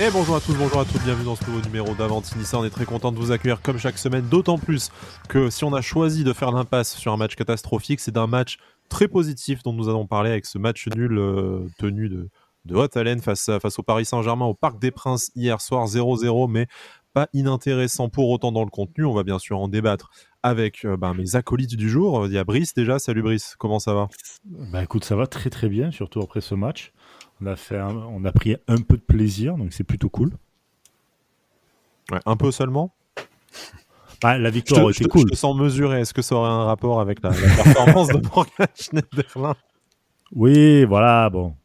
Et bonjour à tous, bonjour à toutes, bienvenue dans ce nouveau numéro d'Avantinissa. On est très content de vous accueillir comme chaque semaine, d'autant plus que si on a choisi de faire l'impasse sur un match catastrophique, c'est d'un match très positif dont nous allons parler avec ce match nul euh, tenu de, de haute haleine face, au Paris Saint-Germain au Parc des Princes hier soir 0-0, mais pas inintéressant pour autant dans le contenu. On va bien sûr en débattre avec euh, ben, mes acolytes du jour. Il y a Brice déjà. Salut Brice, comment ça va? Bah écoute, ça va très très bien, surtout après ce match. On a, fait on a pris un peu de plaisir, donc c'est plutôt cool. Ouais, un peu seulement? Bah, La victoire était cool. Je te sens mesurer. Est-ce que ça aurait un rapport avec la, la performance de Morgan Schneiderlin? Oui, voilà, bon.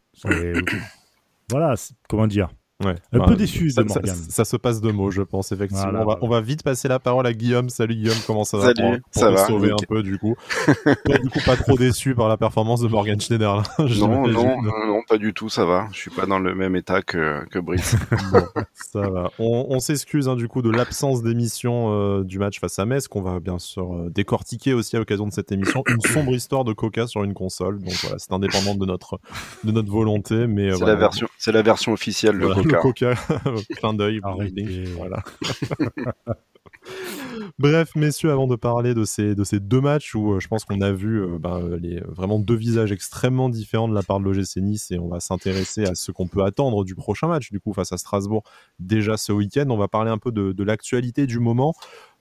voilà, comment dire? Ouais, un peu déçu ça, de Morgan. Ça, se passe de mots, je pense, effectivement. Voilà, on, va, on, va, vite passer la parole à Guillaume. Salut Guillaume, comment ça va Salut, pour, ça va, sauver un peu, du coup. Toi, du coup, pas trop déçu par la performance de Morgan Schneider. Là, non, non, non, pas du tout, ça va. Je suis pas dans le même état que, que Brice. bon, ça va. On, on s'excuse, hein, du coup, de l'absence d'émission euh, du match face à Metz, qu'on va bien sûr euh, décortiquer aussi à l'occasion de cette émission. Une sombre histoire de Coca sur une console. Donc voilà, c'est indépendant de notre, de notre volonté. mais C'est voilà, la, version, c'est la version officielle, le voilà, Coca. Le Coca. Clin d'œil. Voilà. Bref, messieurs, avant de parler de ces, de ces deux matchs où euh, je pense qu'on a vu euh, bah, les, vraiment deux visages extrêmement différents de la part de l'OGC Nice et on va s'intéresser à ce qu'on peut attendre du prochain match, du coup, face à Strasbourg, déjà ce week-end. On va parler un peu de, de l'actualité du moment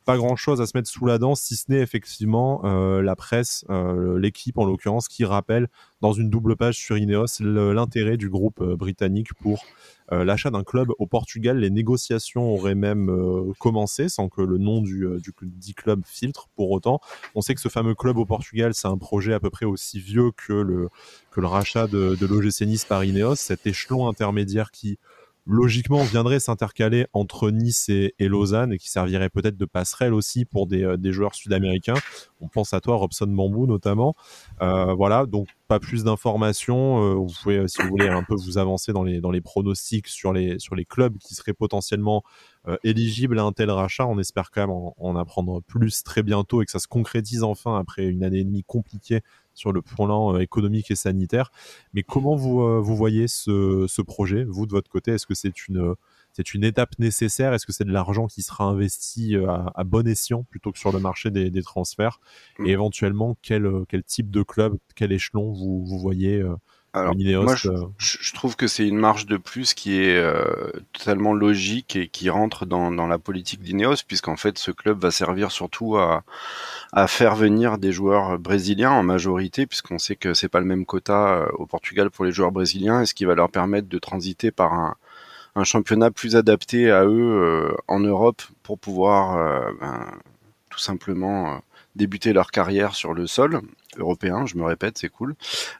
pas grand chose à se mettre sous la dent, si ce n'est effectivement euh, la presse, euh, l'équipe en l'occurrence, qui rappelle dans une double page sur Ineos l'intérêt du groupe euh, britannique pour l'achat d'un club au Portugal. Les négociations auraient même commencé sans que le nom du, du dit club filtre pour autant. On sait que ce fameux club au Portugal, c'est un projet à peu près aussi vieux que le, que le rachat de, de par Ineos, cet échelon intermédiaire qui logiquement viendrait s'intercaler entre Nice et, et, Lausanne et qui servirait peut-être de passerelle aussi pour des, euh, des joueurs sud-américains. On pense à toi, Robson Bambou notamment. Euh, voilà, donc pas plus d'informations. Euh, vous pouvez, si vous voulez, un peu vous avancer dans les, dans les pronostics sur les, sur les clubs qui seraient potentiellement euh, éligibles à un tel rachat. On espère quand même en, en, apprendre plus très bientôt et que ça se concrétise enfin après une année et demie compliquée sur le plan euh, économique et sanitaire. Mais comment vous, euh, vous voyez ce, ce, projet, vous de votre côté? Est-ce que c'est une, c'est une étape nécessaire? Est-ce que c'est de l'argent qui sera investi euh, à, à, bon escient plutôt que sur le marché des, des transferts? Et éventuellement, quel, quel type de club, quel échelon vous, vous voyez alors, moi, je, je, trouve que c'est une marge de plus qui est euh, totalement logique et qui rentre dans, dans la politique d'Ineos, puisqu'en fait, ce club va servir surtout à, à faire venir des joueurs brésiliens en majorité, puisqu'on sait que c'est pas le même quota au Portugal pour les joueurs brésiliens, et ce qui va leur permettre de transiter par un, un championnat plus adapté à eux euh, en Europe pour pouvoir euh, ben, tout simplement débuter leur carrière sur le sol européen, je me répète, c'est cool.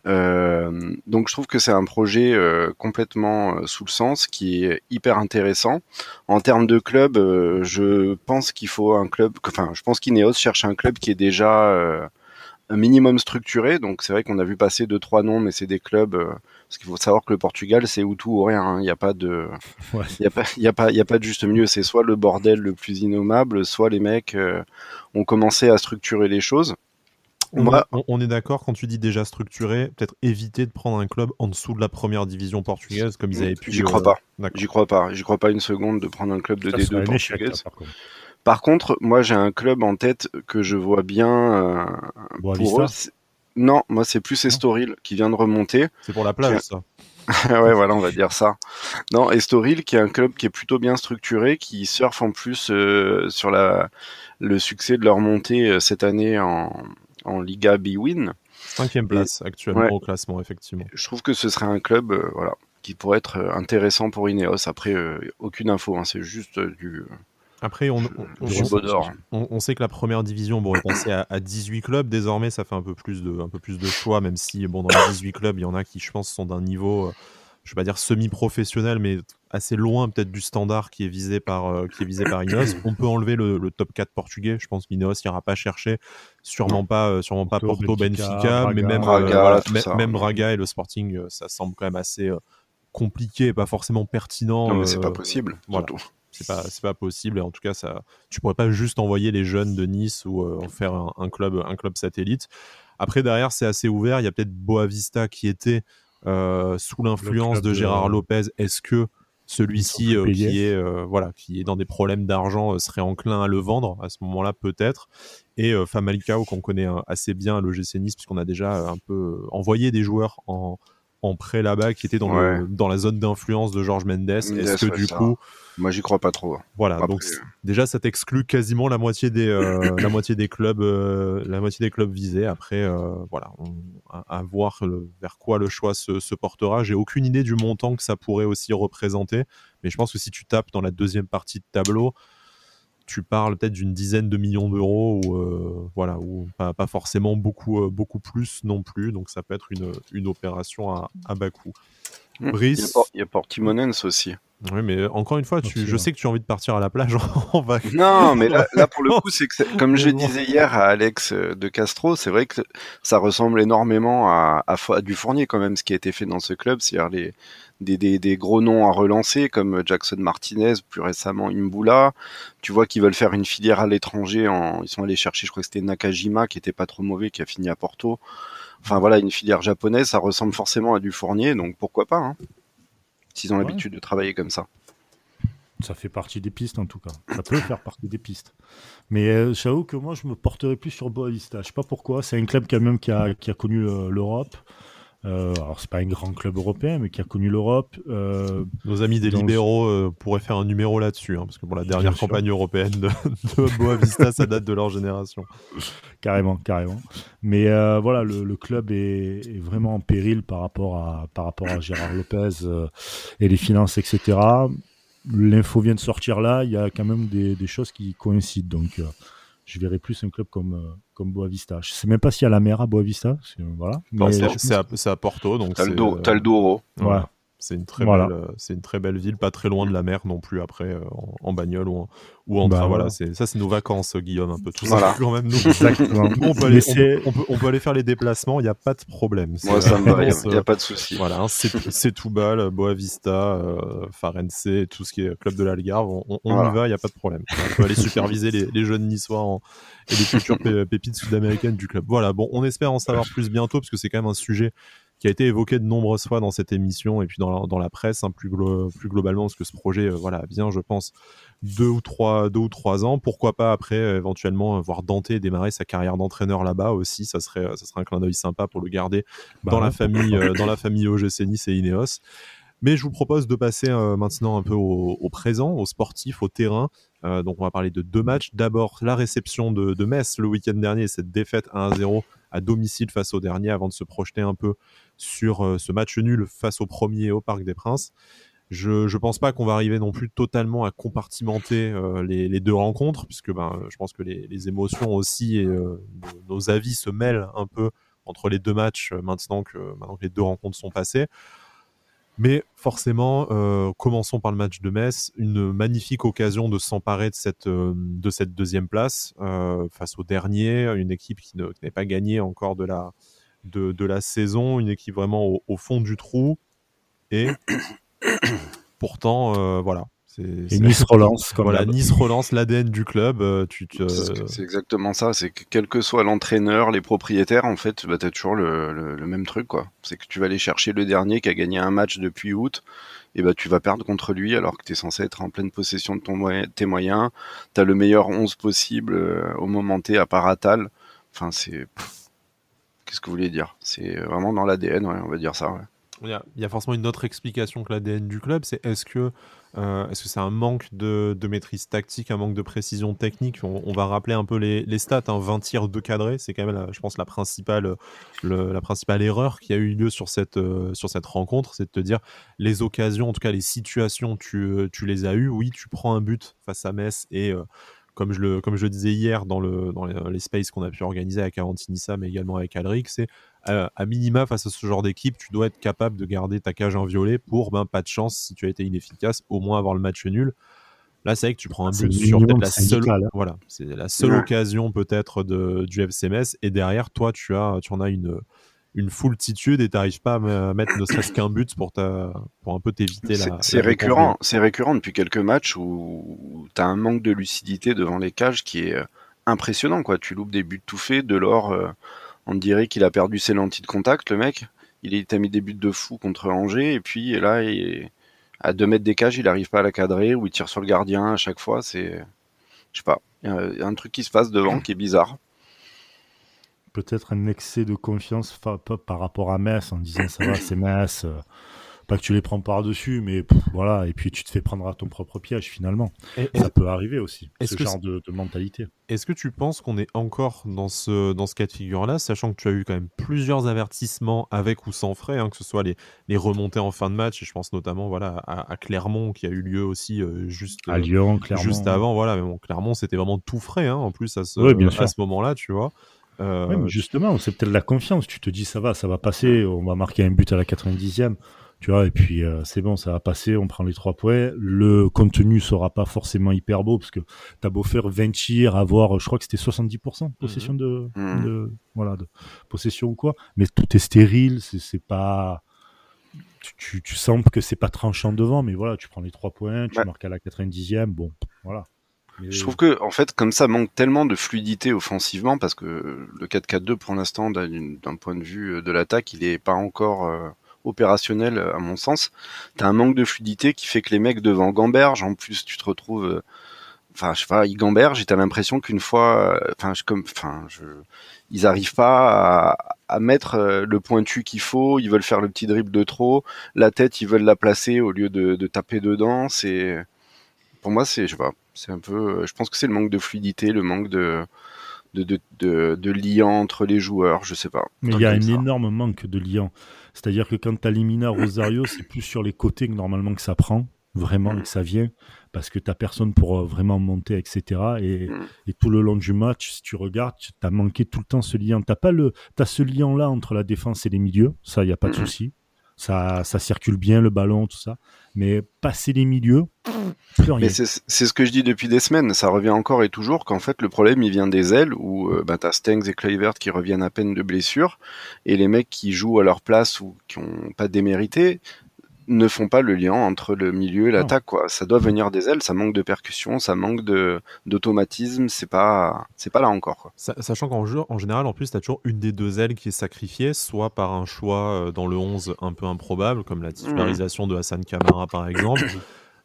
Euh, donc je trouve que c'est un projet euh, complètement euh, sous le sens qui est hyper intéressant. En termes de club, euh, je pense qu'il faut un club, enfin je pense qu'Ineos cherche un club qui est déjà un minimum structuré. Donc c'est vrai qu'on a vu passer deux trois noms, mais c'est des clubs. Euh, parce qu'il faut savoir que le Portugal, c'est ou tout ou rien. hein. Il n'y a pas de, il Ouais. y a pas, il y a pas, il y a pas de juste milieu. C'est soit le bordel le plus innommable, soit les mecs euh, ont commencé à structurer les choses. On, Moi- on- on est d'accord quand tu dis déjà structuré, peut-être éviter de prendre un club en dessous de la première division portugaise comme ils avaient pu. J'y crois euh, pas. D'accord. J'y crois pas. J'y crois pas une seconde de prendre un club de Ça serait D2 un échec, portugaise. là, par contre. Par contre, moi j'ai un club en tête que je vois bien euh, pour eux. Non, moi c'est plus Estoril qui vient de remonter. C'est pour la plage, ça. ouais, voilà, on va dire ça. Non, Estoril qui est un club qui est plutôt bien structuré, qui surfe en plus euh, sur la le succès de leur montée euh, cette année en, en Liga B-Win. Cinquième place actuellement Ouais. au classement, effectivement. Je trouve que ce serait un club, euh, voilà, qui pourrait être euh, intéressant pour Ineos. Après, euh, aucune info, hein, c'est juste du, Après, on, on, on- on- on sait que la première division bon, est passée à, à 18 clubs. Désormais, ça fait un peu plus de, un peu plus de choix, même si bon, dans les 18 clubs, il y en a qui, je pense, sont d'un niveau, je vais pas dire semi-professionnel, mais assez loin peut-être du standard qui est visé par, euh, qui est visé par Ineos. On peut enlever le, le top 4 portugais. Je pense qu'Ineos n'ira pas chercher. Sûrement pas, euh, sûrement pas Porto, Porto, Benfica, Benfica, mais Braga. même, Braga, euh, voilà, même Braga et le Sporting, euh, ça semble quand même assez euh, compliqué et pas forcément pertinent. Non, mais c'est euh, pas possible. voilà. surtout. c'est pas c'est pas possible et en tout cas ça tu pourrais pas juste envoyer les jeunes de Nice ou euh, en faire un, un club un club satellite après derrière c'est assez ouvert il y a peut-être Boavista qui était euh, sous l'influence de- Gérard Lopez est-ce que celui-ci qui est voilà qui est dans des problèmes d'argent serait enclin à le vendre à ce moment-là peut-être. Et Famalicao qu'on connaît assez bien l'OGC Nice puisqu'on a déjà un peu envoyé des joueurs en en prêt là-bas qui était dans, dans la zone d'influence de Georges Mendes. Est-ce que du coup. Moi, j'y crois pas trop. Voilà, donc déjà, ça t'exclut quasiment la moitié des, euh, la moitié des clubs, euh, la moitié des clubs visés. Après, euh, voilà, à, voir vers quoi le choix se, se portera. J'ai aucune idée du montant que ça pourrait aussi représenter, mais je pense que si tu tapes dans la deuxième partie de tableau, tu parles peut-être d'une dizaine de millions d'euros ou euh, voilà pas, forcément beaucoup euh, beaucoup plus non plus donc ça peut être une, opération à bas coût. Mmh. Brice, il y a, Portimonense aussi. Oui, mais encore une fois, tu, je sais que tu as envie de partir à la plage en vacances. Non, mais là, là pour le coup, c'est que comme je disais hier à Alex euh, de Castro, c'est vrai que ça ressemble énormément à, à, du Fournier quand même, ce qui a été fait dans ce club, c'est-à-dire les des, des, des, gros noms à relancer comme Jackson Martinez, plus récemment Imbula. Tu vois qu'ils veulent faire une filière à l'étranger. En... Ils sont allés chercher, je crois que c'était Nakajima, qui était pas trop mauvais, qui a fini à Porto. Enfin voilà, une filière japonaise, ça ressemble forcément à du Fournier, donc pourquoi pas hein, S'ils ont l'habitude de travailler comme ça. Ça fait partie des pistes en tout cas. Ça peut faire partie des pistes. Mais euh, j'avoue que moi je me porterais plus sur Boavista. Je sais pas pourquoi. C'est un club quand même qui a, qui a connu l'Europe. Euh, alors c'est pas un grand club européen, mais qui a connu l'Europe. Euh, Nos amis des libéraux euh, pourraient faire un numéro là-dessus, hein, parce que pour la dernière campagne européenne de, de Boavista, ça date de leur génération. Carrément, carrément. Mais euh, voilà, le, club est, est, vraiment en péril par rapport à, par rapport à Gérard Lopez et les finances, etc. L'info vient de sortir là, il y a quand même des, des choses qui coïncident. Donc je verrais plus un club comme, euh, comme Boavista. Je sais même pas s'il y a la mer à Boavista. Voilà. C'est à, à, Porto. donc T'as le, le Douro. C'est une, très belle, euh, c'est une très belle ville, pas très loin de la mer non plus après euh, en, bagnole ou en, ou en bah, train. Voilà, ça, c'est nos vacances, Guillaume, un peu tout ça. Quand même, nous. Exactement. on, peut aller, on, peut, on, peut, aller, faire les déplacements, il n'y a pas de problème. Moi, ça me va, il n'y a, pas de souci. Voilà, hein, c'est tout bas, Boavista, euh, Farense, tout ce qui est club de l'Algarve, on, y va, il n'y a pas de problème. On peut aller superviser les, les jeunes niçois et les futures pépites sud-américaines du club. Voilà, bon, on espère en savoir plus bientôt parce que c'est quand même un sujet qui a été évoqué de nombreuses fois dans cette émission et puis dans la, dans la presse hein, plus, plus globalement parce que ce projet euh, voilà bien je pense deux ou trois deux ou trois ans pourquoi pas après euh, éventuellement voir Dante démarrer sa carrière d'entraîneur là-bas aussi ça serait ça serait un clin d'œil sympa pour le garder bah dans la famille euh, dans la famille OGC Nice et Ineos mais je vous propose de passer maintenant un peu au, au, présent, au sportif, au terrain. donc on va parler de deux matchs. D'abord la réception de, de Metz le week-end dernier, cette défaite 1-0 à domicile face au dernier avant de se projeter un peu sur euh, ce match nul face au premier au Parc des Princes. Je ne pense pas qu'on va arriver non plus totalement à compartimenter euh, les, deux rencontres, puisque ben, je pense que les, émotions aussi et euh, nos, avis se mêlent un peu entre les deux matchs maintenant que, maintenant que les deux rencontres sont passées. Mais forcément, commençons par le match de Metz, une magnifique occasion de s'emparer de cette, de cette deuxième place face au dernier, une équipe qui n'avait pas gagné encore de la, de, la saison, une équipe vraiment au, fond du trou. Et pourtant, euh, voilà. Et Nice relance. voilà, Nice relance l'ADN du club. Euh, tu, C'est exactement ça. C'est que quel que soit l'entraîneur, les propriétaires, en fait, bah, tu as toujours le, même truc. quoi. C'est que tu vas aller chercher le dernier qui a gagné un match depuis août. Et bah, tu vas perdre contre lui alors que tu es censé être en pleine possession de ton tes moyens. Tu as le meilleur 11 possible euh, au moment T à part Atal. Enfin, c'est Qu'est-ce que vous voulez dire? C'est vraiment dans l'ADN, on va dire ça. Il, y a, forcément une autre explication que l'ADN du club, c'est est-ce que euh, est-ce que c'est un manque de, maîtrise tactique, un manque de précision technique? On, va rappeler un peu les, stats, hein, 20 tirs de cadré, c'est quand même, je pense, la principale, la principale erreur qui a eu lieu sur cette, euh, sur cette rencontre, c'est de te dire les occasions, en tout cas les situations, tu, tu les as eues, oui, tu prends un but face à Metz et euh, comme je le, comme je disais hier dans, le, dans les, spaces qu'on a pu organiser avec Avantinissa, mais également avec Alric, c'est euh, à minima face à ce genre d'équipe, tu dois être capable de garder ta cage violet pour, ben, pas de chance, si tu as été inefficace, au moins avoir le match nul. Là, c'est vrai que tu prends un but sur la seule, hein. voilà, c'est la seule occasion peut-être du FCMS, et derrière, toi, tu as, tu en as une, une foultitude et t'arrives pas à mettre ne serait-ce qu'un but pour, ta, pour un peu t'éviter la. C'est récurrent, c'est récurrent depuis quelques matchs où tu as un manque de lucidité devant les cages qui est euh, impressionnant. Quoi. Tu loupes des buts tout faits, de l'or, euh, on dirait qu'il a perdu ses lentilles de contact, le mec. Il t'a mis des buts de fou contre Angers et puis là, à 2 mètres des cages, il n'arrive pas à la cadrer ou il tire sur le gardien à chaque fois. C'est, je sais pas, il y, a un truc qui se passe devant qui est bizarre. Peut-être un excès de confiance par rapport à Metz en disant ça va, c'est Metz. Euh, pas que tu les prends par-dessus, mais voilà, et puis tu te fais prendre à ton propre piège finalement. ça peut arriver aussi, ce genre de, mentalité. Est-ce que tu penses qu'on est encore dans ce, dans ce cas de figure-là, sachant que tu as eu quand même plusieurs avertissements avec ou sans frais, hein, que ce soit les, les remontées en fin de match, et je pense notamment voilà, à, Clermont qui a eu lieu aussi euh, juste, à Lyon, Clermont. juste avant. Voilà, mais bon, Clermont c'était vraiment tout frais hein, en plus à ce, à ce moment-là, tu vois. Euh... justement, c'est peut-être la confiance. Tu te dis ça va, ça va passer, on va marquer un but à la 90e. Tu vois, et puis euh, c'est bon, ça va passer, on prend les trois points. Le contenu sera pas forcément hyper beau parce que t'as beau faire 20 tirs, avoir, je crois que c'était 70% possession mhm. de, mhm. de, voilà, de possession ou quoi. Mais tout est stérile, c'est pas, tu, tu, sens que c'est pas tranchant devant, mais voilà, tu prends les trois points, tu marques à la 90e, bon, voilà. Je trouve que en fait, comme ça manque tellement de fluidité offensivement parce que le 4-4-2 pour l'instant, d'un point de vue de l'attaque, il est pas encore euh, opérationnel à mon sens. T'as un manque de fluidité qui fait que les mecs devant gamberge, en plus tu te retrouves, euh, enfin je sais pas, ils gambergent. J'ai l'impression qu'une fois, euh, enfin je comme, enfin je, ils arrivent pas à, mettre euh, le pointu qu'il faut. Ils veulent faire le petit dribble de trop. La tête, ils veulent la placer au lieu de, de taper dedans. C'est, pour moi, c'est, je sais pas, c'est un peu, je pense que c'est le manque de fluidité, le manque de de, de, de, de lien entre les joueurs, je sais pas. Mais il y a un énorme manque de lien. C'est-à-dire que quand tu as Limina Rosario, c'est plus sur les côtés que normalement que ça prend, vraiment, mm. que ça vient, parce que tu personne pour euh, vraiment monter, etc. Mm. Et, tout le long du match, si tu regardes, tu as manqué tout le temps ce lien. Tu as, ce lien-là entre la défense et les milieux, ça, il n'y a pas de mm. souci. Ça, circule bien le ballon, tout ça. Mais passer les milieux, Mais c'est ce que je dis depuis des semaines. Ça revient encore et toujours qu'en fait le problème il vient des ailes où euh, bah, t'as Stengs et Kluivert qui reviennent à peine de blessure et les mecs qui jouent à leur place ou qui ont pas démérité ne font pas le lien entre le milieu et l'attaque quoi. Ça doit venir des ailes, ça manque de percussion, ça manque de d'automatisme, c'est pas c'est pas là encore quoi. Sachant qu'en jeu en général en plus tu as toujours une des deux ailes qui est sacrifiée soit par un choix euh, dans le 11 un peu improbable comme la titularisation de Hassan Kamara par exemple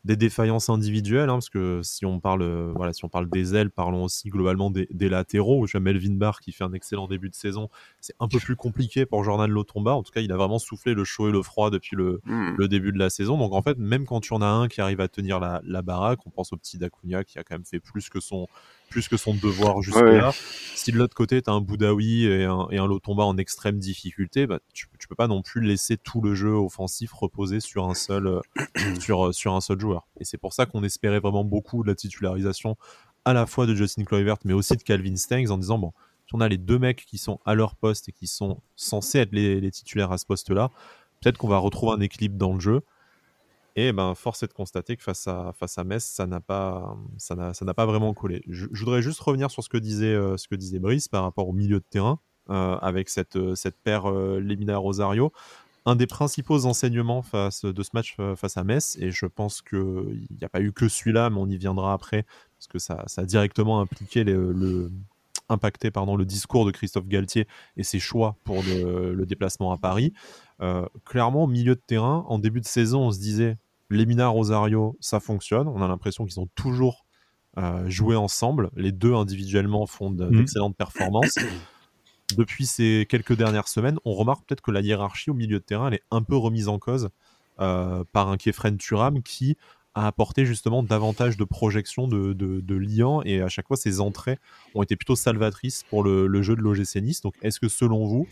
des défaillances individuelles, hein, parce que si on parle, euh, voilà, si on parle des ailes, parlons aussi globalement des, latéraux. Je Melvin Barr qui fait un excellent début de saison. C'est un peu plus compliqué pour Jordan Lotomba. En tout cas, il a vraiment soufflé le chaud et le froid depuis le, hmm. début de la saison. Donc en fait, même quand tu en as un qui arrive à tenir la, la baraque, on pense au petit Dacunia qui a quand même fait plus que son plus que son devoir jusque-là. Si de l'autre côté, tu as un Boudaoui et un, et un Lotomba en extrême difficulté, bah, tu, tu peux pas non plus laisser tout le jeu offensif reposer sur un seul, euh, sur, euh, sur un seul joueur. Et c'est pour ça qu'on espérait vraiment beaucoup de la titularisation à la fois de Justin Kluivert, mais aussi de Calvin Stengs en disant, bon, si on a les deux mecs qui sont à leur poste et qui sont censés être les, titulaires à ce poste-là, peut-être qu'on va retrouver un équilibre dans le jeu. Et ben, force est de constater que face à, face à Metz, ça n'a pas, ça n'a, pas vraiment collé. Je, voudrais juste revenir sur ce que disait, euh, ce que disait Brice par rapport au milieu de terrain, avec cette, euh, cette paire Lemina Rosario. Un des principaux enseignements face, de ce match face à Metz, et je pense qu'il n'y a pas eu que celui-là, mais on y viendra après, parce que ça, ça a directement impliqué le, impacté pardon, le discours de Christophe Galtier et ses choix pour le déplacement à Paris. Euh, clairement, milieu de terrain, en début de saison, on se disait Lemina Rosario, ça fonctionne. On a l'impression qu'ils ont toujours euh, joué ensemble. Les deux individuellement font mhm. d'excellentes performances. Depuis ces quelques dernières semaines, on remarque peut-être que la hiérarchie au milieu de terrain elle est un peu remise en cause euh, par un Kefren Turam qui a apporté justement davantage de projection de, de, liant et à chaque fois ses entrées ont été plutôt salvatrices pour le, le jeu de l'OGC Nice. Donc est-ce que selon vous,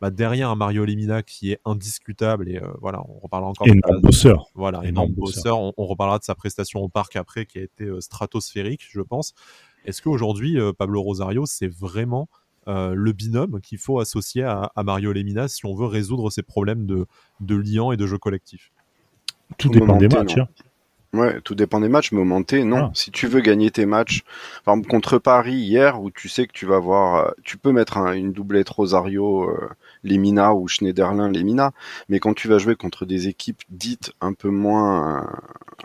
bah, derrière un Mario Lemina qui est indiscutable et euh, voilà, on reparlera encore énorme bosseur. Voilà, énorme, bosseur. On, reparlera de sa prestation au parc après qui a été euh, stratosphérique, je pense. Est-ce qu'aujourd'hui, Pablo Rosario, c'est vraiment le binôme qu'il faut associer à, Mario Lemina si on veut résoudre ces problèmes de, de liant et de jeu collectif Tout dépend des matchs. Hein. Ouais, tout dépend des matchs, mais au non. Si tu veux gagner tes matchs, par exemple contre Paris hier, où tu sais que tu vas voir, tu peux mettre une doublette Rosario, Lemina ou Schneiderlin Lemina, mais quand tu vas jouer contre des équipes dites un peu moins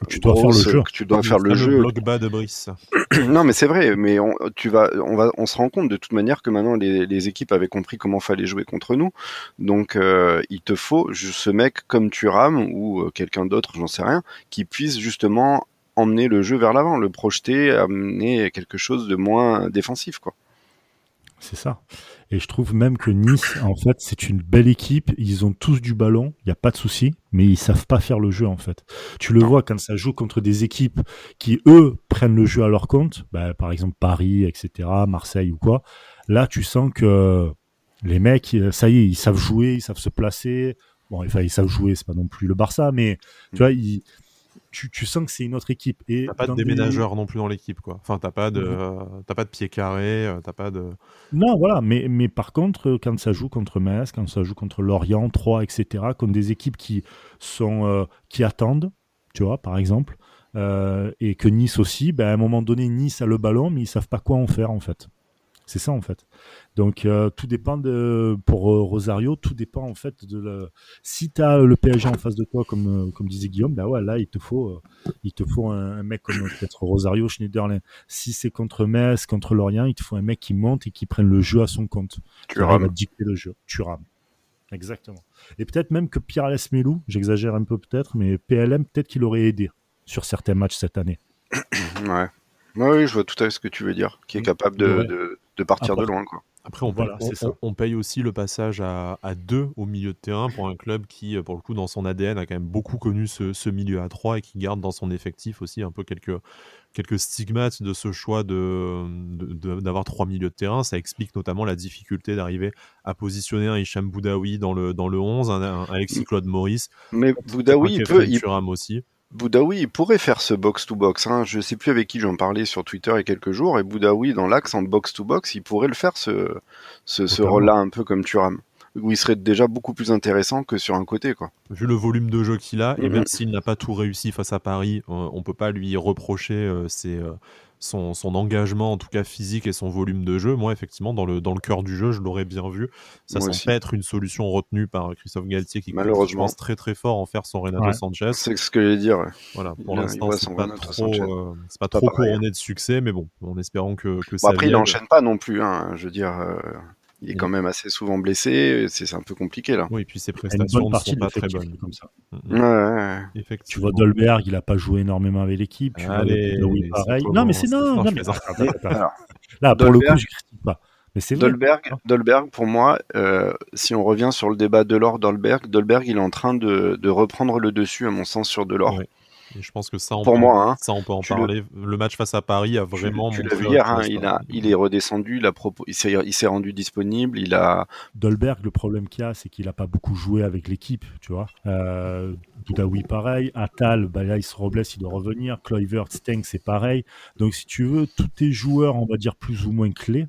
tu dois faire le jeu. tu dois faire le, jeu. bloc bas de Brice. non, mais c'est vrai, mais on, tu vas, on va, on se rend compte de toute manière que maintenant les, les équipes avaient compris comment fallait jouer contre nous. Donc, euh, il te faut ce mec comme Turam ou euh, quelqu'un d'autre, j'en sais rien, qui puisse justement emmener le jeu vers l'avant, le projeter, amener quelque chose de moins défensif, quoi. C'est ça. Et je trouve même que Nice, en fait, c'est une belle équipe. Ils ont tous du ballon, il n'y a pas de souci, mais ils savent pas faire le jeu, en fait. Tu le vois quand ça joue contre des équipes qui, eux, prennent le jeu à leur compte, bah, par exemple Paris, etc., Marseille ou quoi. Là, tu sens que les mecs, ça y est, ils savent jouer, ils savent se placer. Bon, enfin, ils savent jouer, c'est pas non plus le Barça, mais tu vois, ils, tu, sens que c'est une autre équipe. Et t'as pas de déménageur non plus dans l'équipe, quoi. Enfin, t'as pas de, mmh. pas de pied carré, euh, t'as pas de. Non, voilà. Mais, mais par contre, quand ça joue contre Metz, quand ça joue contre Lorient, 3, etc., contre des équipes qui sont, euh, qui attendent, tu vois, par exemple, euh, et que Nice aussi, ben, à un moment donné, Nice a le ballon, mais ils savent pas quoi en faire, en fait. C'est ça en fait. Donc euh, tout dépend de pour euh, Rosario, tout dépend en fait de la... si tu as le PSG en face de toi comme euh, comme disait Guillaume, ben ouais, là il te faut il te faut un, mec comme peut-être Rosario Schneiderlin. Si c'est contre Metz, contre Lorient, il te faut un mec qui monte et qui prenne le jeu à son compte. Tu rames. dicter le jeu. Tu rames. Exactement. Et peut-être même que Pierre Melou, j'exagère un peu peut-être, mais PLM peut-être qu'il aurait aidé sur certains matchs cette année. ouais. Oui, je vois tout à fait ce que tu veux dire, qui est capable de, de partir de loin. Quoi. Après, on, on, paye aussi le passage à, à, deux au milieu de terrain pour un club qui, euh, pour le coup, dans son ADN, a quand même beaucoup connu ce, ce milieu à trois et qui garde dans son effectif aussi un peu quelques, quelques stigmates de ce choix de, d'avoir trois milieux de terrain. Ça explique notamment la difficulté d'arriver à positionner un Hicham Boudaoui dans le, dans le 11, un, Alexis Claude Maurice. Mais Boudaoui, il peut. Il... aussi. Boudaoui, il pourrait faire ce box-to-box. Hein. Je sais plus avec qui j'en parlais sur Twitter il y a quelques jours. Et Boudaoui, dans l'axe en box-to-box, il pourrait le faire, ce, ce, rôle-là, un peu comme Thuram. Où il serait déjà beaucoup plus intéressant que sur un côté. Quoi. Vu le volume de jeu qu'il a, et même s'il n'a pas tout réussi face à Paris, on ne peut pas lui reprocher euh, ses, euh, son, engagement, en tout cas physique et son volume de jeu. Moi, effectivement, dans le, dans le cœur du jeu, je l'aurais bien vu. Ça semble pas être une solution retenue par Christophe Galtier qui malheureusement pense très très fort en faire son Renato Sanchez. C'est ce que j'allais dire. Voilà, pour l'instant, c'est pas, trop, euh, pas, trop couronné de succès, mais bon, en espérant que, que ça. après, il n'enchaîne pas non plus. Hein, je veux dire. Euh, il est quand même assez souvent blessé, c'est un peu compliqué là. Oui, et puis ses prestations ne sont pas très bonnes. Comme ça. Mm, mm. Ouais. Tu vois Dolberg, il n'a pas joué énormément avec l'équipe. Pareil. Non, mais c'est non, non mais... là, pour le coup, je critique pas. Mais c'est Dolberg, Dolberg, pour moi, euh, si on revient sur le débat Delors-Dolberg, Dolberg, il est en train de, de, reprendre le dessus, à mon sens, sur Delors. Oui je pense que ça, on pour peut, moi, hein, ça, on peut en parler. Le... match face à Paris a vraiment. Tu, l'as vu hier, hein, il, a, il est redescendu, il, a il s'est rendu disponible. Il a. Dolberg, le problème qu'il a, c'est qu'il n'a pas beaucoup joué avec l'équipe, tu vois. Euh, oui pareil. Atal, bah là, il se reblesse, il doit revenir. Kluivert, Steng, c'est pareil. Donc, si tu veux, tous tes joueurs, on va dire plus ou moins clés,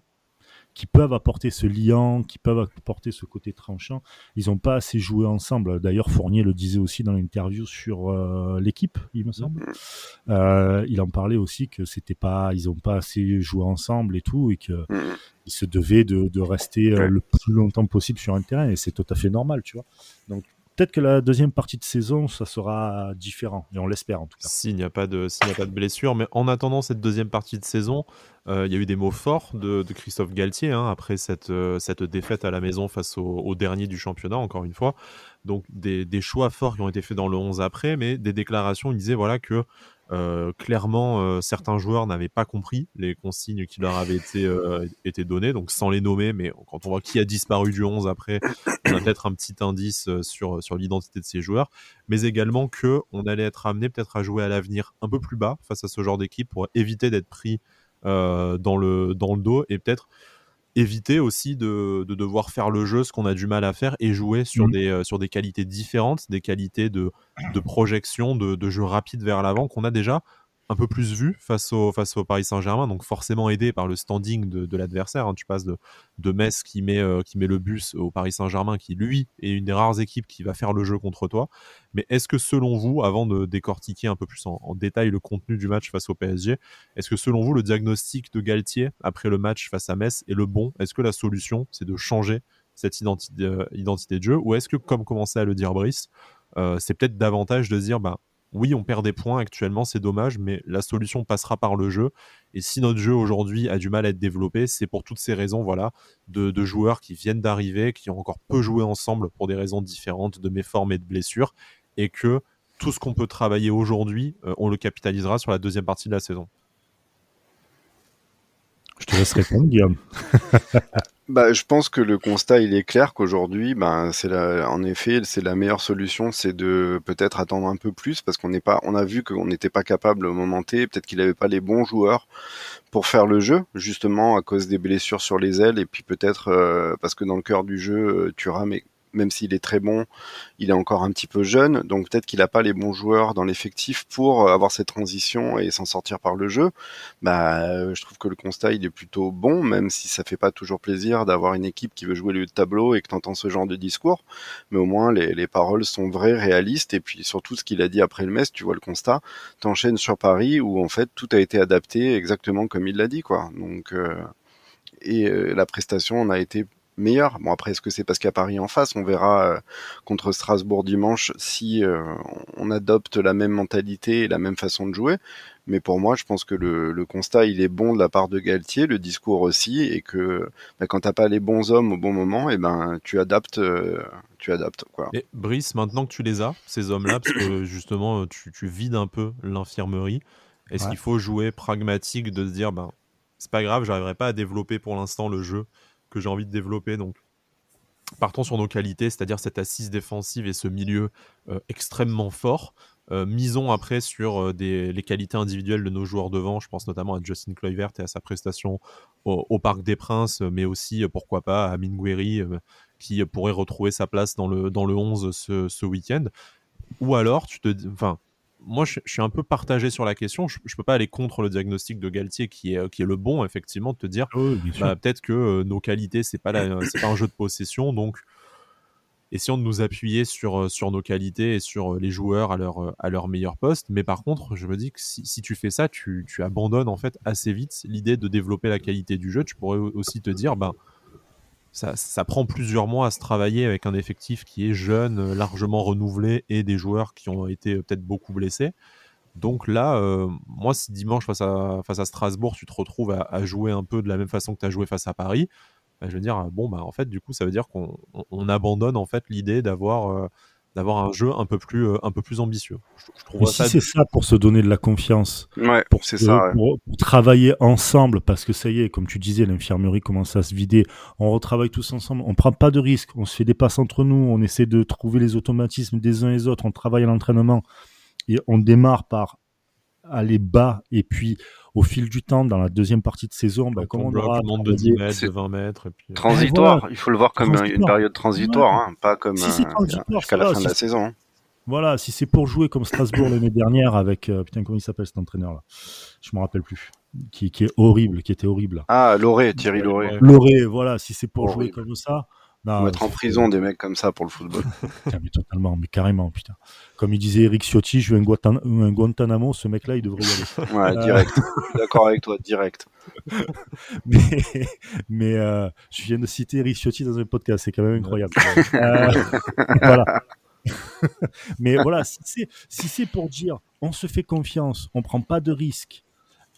qui peuvent apporter ce liant, qui peuvent apporter ce côté tranchant. Ils n'ont pas assez joué ensemble. D'ailleurs, Fournier le disait aussi dans l'interview sur euh, l'équipe, il me semble. Euh, il en parlait aussi que c'était pas, ils n'ont pas assez joué ensemble et tout, et que ils se devaient de, de rester euh, le plus longtemps possible sur un terrain. Et c'est tout à fait normal, tu vois. Donc peut-être que la deuxième partie de saison, ça sera différent, et on l'espère en tout cas. S'il n'y a pas de, blessure, mais en attendant cette deuxième partie de saison, euh, il y a eu des mots forts de, Christophe Galtier hein, après cette, euh, cette défaite à la maison face au, dernier du championnat, encore une fois. Donc des, des, choix forts qui ont été faits dans le 11 après, mais des déclarations. Il disait voilà que euh, clairement, euh, certains joueurs n'avaient pas compris les consignes qui leur avaient été, euh, été données, donc sans les nommer, mais quand on voit qui a disparu du 11 après, on a peut-être un petit indice sur, sur l'identité de ces joueurs, mais également que on allait être amené peut-être à jouer à l'avenir un peu plus bas face à ce genre d'équipe pour éviter d'être pris dans, le, dans le dos et peut-être éviter aussi de, de, devoir faire le jeu, ce qu'on a du mal à faire, et jouer sur, mmh. des, euh, sur des qualités différentes, des qualités de, de projection, de, de jeu rapide vers l'avant qu'on a déjà un peu plus vu face au, Paris Saint-Germain, donc forcément aidé par le standing de, l'adversaire. Hein. Tu passes de, Metz qui met, euh, qui met le bus au Paris Saint-Germain, qui lui est une des rares équipes qui va faire le jeu contre toi. Mais est-ce que selon vous, avant de décortiquer un peu plus en, détail le contenu du match face au PSG, est-ce que selon vous le diagnostic de Galtier après le match face à Metz est le bon? Est-ce que la solution c'est de changer cette identité, euh, de jeu? Ou est-ce que, comme commençait à le dire Brice, euh, c'est peut-être davantage de dire bah, oui, on perd des points actuellement, c'est dommage, mais la solution passera par le jeu. Et si notre jeu aujourd'hui a du mal à être développé, c'est pour toutes ces raisons, voilà, de, joueurs qui viennent d'arriver, qui ont encore peu joué ensemble pour des raisons différentes de méformes et de blessures, et que tout ce qu'on peut travailler aujourd'hui, euh, on le capitalisera sur la deuxième partie de la saison. Je te laisse répondre, Guillaume. Bah, je pense que le constat il est clair qu'aujourd'hui, la, en effet, c'est la meilleure solution, c'est de peut-être attendre un peu plus parce qu'on n'est pas, on a vu qu'on n'était pas capable au moment T, peut-être qu'il n'avait pas les bons joueurs pour faire le jeu, justement à cause des blessures sur les ailes et puis peut-être euh, parce que dans le cœur du jeu, euh, Thuram est même s'il est très bon, il est encore un petit peu jeune, donc peut-être qu'il n'a pas les bons joueurs dans l'effectif pour avoir cette transition et s'en sortir par le jeu. Bah, euh, je trouve que le constat il est plutôt bon, même si ça fait pas toujours plaisir d'avoir une équipe qui veut jouer le tableau et que tu entends ce genre de discours, mais au moins les, les, paroles sont vraies, réalistes, et puis surtout ce qu'il a dit après le Metz, tu vois le constat, t'enchaînes sur Paris où en fait tout a été adapté exactement comme il l'a dit, quoi. Donc euh, et euh, la prestation en a été meilleur. Bon après, est-ce que c'est parce qu'il y a Paris en face? On verra euh, contre Strasbourg dimanche si euh, on adopte la même mentalité et la même façon de jouer. Mais pour moi, je pense que le, constat il est bon de la part de Galtier, le discours aussi, et que bah, quand t'as pas les bons hommes au bon moment, et eh ben tu adaptes, euh, tu adaptes quoi. Et Brice, maintenant que tu les as, ces hommes-là, parce que justement tu, vides un peu l'infirmerie, est-ce qu'il faut jouer pragmatique de se dire ben c'est pas grave, j'arriverai pas à développer pour l'instant le jeu que j'ai envie de développer. Donc, partons sur nos qualités, c'est-à-dire cette assise défensive et ce milieu euh, extrêmement fort. Euh, misons après sur euh, les qualités individuelles de nos joueurs devant. Je pense notamment à Justin Kluivert et à sa prestation au, Parc des Princes, mais aussi, pourquoi pas, à Mingueri, qui pourrait retrouver sa place dans le, dans le 11 ce, ce week-end. Ou alors, tu te, enfin, moi, je, suis un peu partagé sur la question. Je, ne peux pas aller contre le diagnostic de Galtier, qui est, qui est le bon, effectivement, de te dire bah, peut-être que euh, nos qualités, c'est pas, pas un jeu de possession. Donc, essayons de nous appuyer sur, euh, sur nos qualités et sur euh, les joueurs à leur, à leur meilleur poste. Mais par contre, je me dis que si, tu fais ça, tu, tu, abandonnes en fait assez vite l'idée de développer la qualité du jeu. Tu pourrais aussi te dire, ben, ça, prend plusieurs mois à se travailler avec un effectif qui est jeune, euh, largement renouvelé et des joueurs qui ont été euh, peut-être beaucoup blessés. Donc là, euh, moi, si dimanche face à, face à Strasbourg, tu te retrouves à, jouer un peu de la même façon que tu as joué face à Paris, bah, je veux dire, bon, bah, en fait, du coup, ça veut dire qu'on abandonne en fait l'idée d'avoir d'avoir un jeu un peu plus, euh, un peu plus ambitieux. Je, si c'est ça pour se donner de la confiance, ouais, pour, c'est ça, pour, travailler ensemble, parce que ça y est, comme tu disais, l'infirmerie commence à se vider, on retravaille tous ensemble, on prend pas de risques, on se fait des passes entre nous, on essaie de trouver les automatismes des uns et des autres, on travaille à l'entraînement, et on démarre par aller bas et puis au fil du temps dans la deuxième partie de saison bah, comme on aura de 10 mètres de 20 mètres et puis... Euh, transitoire. Il faut le voir comme une période transitoire hein, pas comme euh, jusqu'à la fin de la saison hein. voilà si c'est pour jouer comme Strasbourg l'année dernière avec euh, putain comment il s'appelle cet entraîneur là je me rappelle plus. Qui, qui, est horrible qui était horrible. Ah Loré Thierry Loré. Loré voilà si c'est pour jouer comme ça non, mettre en prison des mecs comme ça pour le football. mais totalement, mais carrément, putain. Comme il disait Eric Ciotti, je veux un, Guantanamo, ce mec-là, il devrait y aller. Ouais, euh, direct. d'accord avec toi, direct. mais mais euh, je viens de citer Eric Ciotti dans un podcast, c'est quand même incroyable. Euh, voilà. mais voilà, si c'est pour dire on se fait confiance, on prend pas de risques,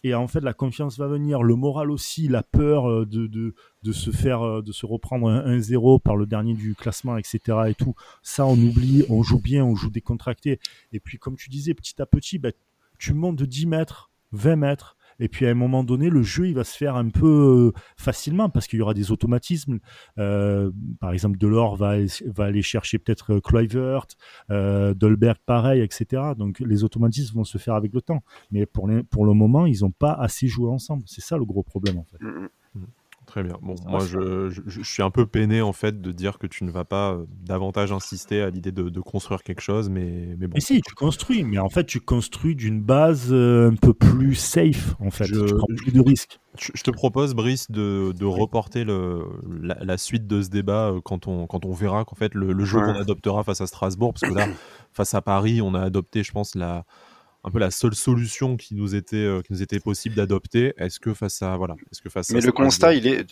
et en fait, la confiance va venir, le moral aussi, la peur euh, de, se faire, euh, de se reprendre un 1-0 par le dernier du classement, etc. Et tout. Ça, on oublie, on joue bien, on joue décontracté. Et puis, comme tu disais, petit à petit, bah, tu montes de 10 mètres, 20 mètres, et puis à un moment donné, le jeu, il va se faire un peu euh, facilement parce qu'il y aura des automatismes. Euh, par exemple, Delors va, va aller chercher peut-être Kluivert, euh, Dolberg pareil, etc. Donc les automatismes vont se faire avec le temps. Mais pour, pour le moment, ils n'ont pas assez joué ensemble. C'est ça le gros problème en fait. Mm, mm. Très bien. Bon, moi, je, je, suis un peu peiné en fait de dire que tu ne vas pas euh, davantage insister à l'idée de, construire quelque chose, mais, mais bon. Mais si, tu construis, mais en fait, tu construis d'une base euh, un peu plus safe, en fait. Je, tu prends plus de risques. Je, te propose, Brice, de, de reporter le, la, suite de ce débat euh, quand on, quand on verra qu'en fait le, jeu qu'on adoptera face à Strasbourg, parce que là, face à Paris, on a adopté, je pense, la un peu la seule solution qui nous était, euh, qui nous était possible d'adopter. Est-ce que face à voilà, est-ce que face Mais le constat, il est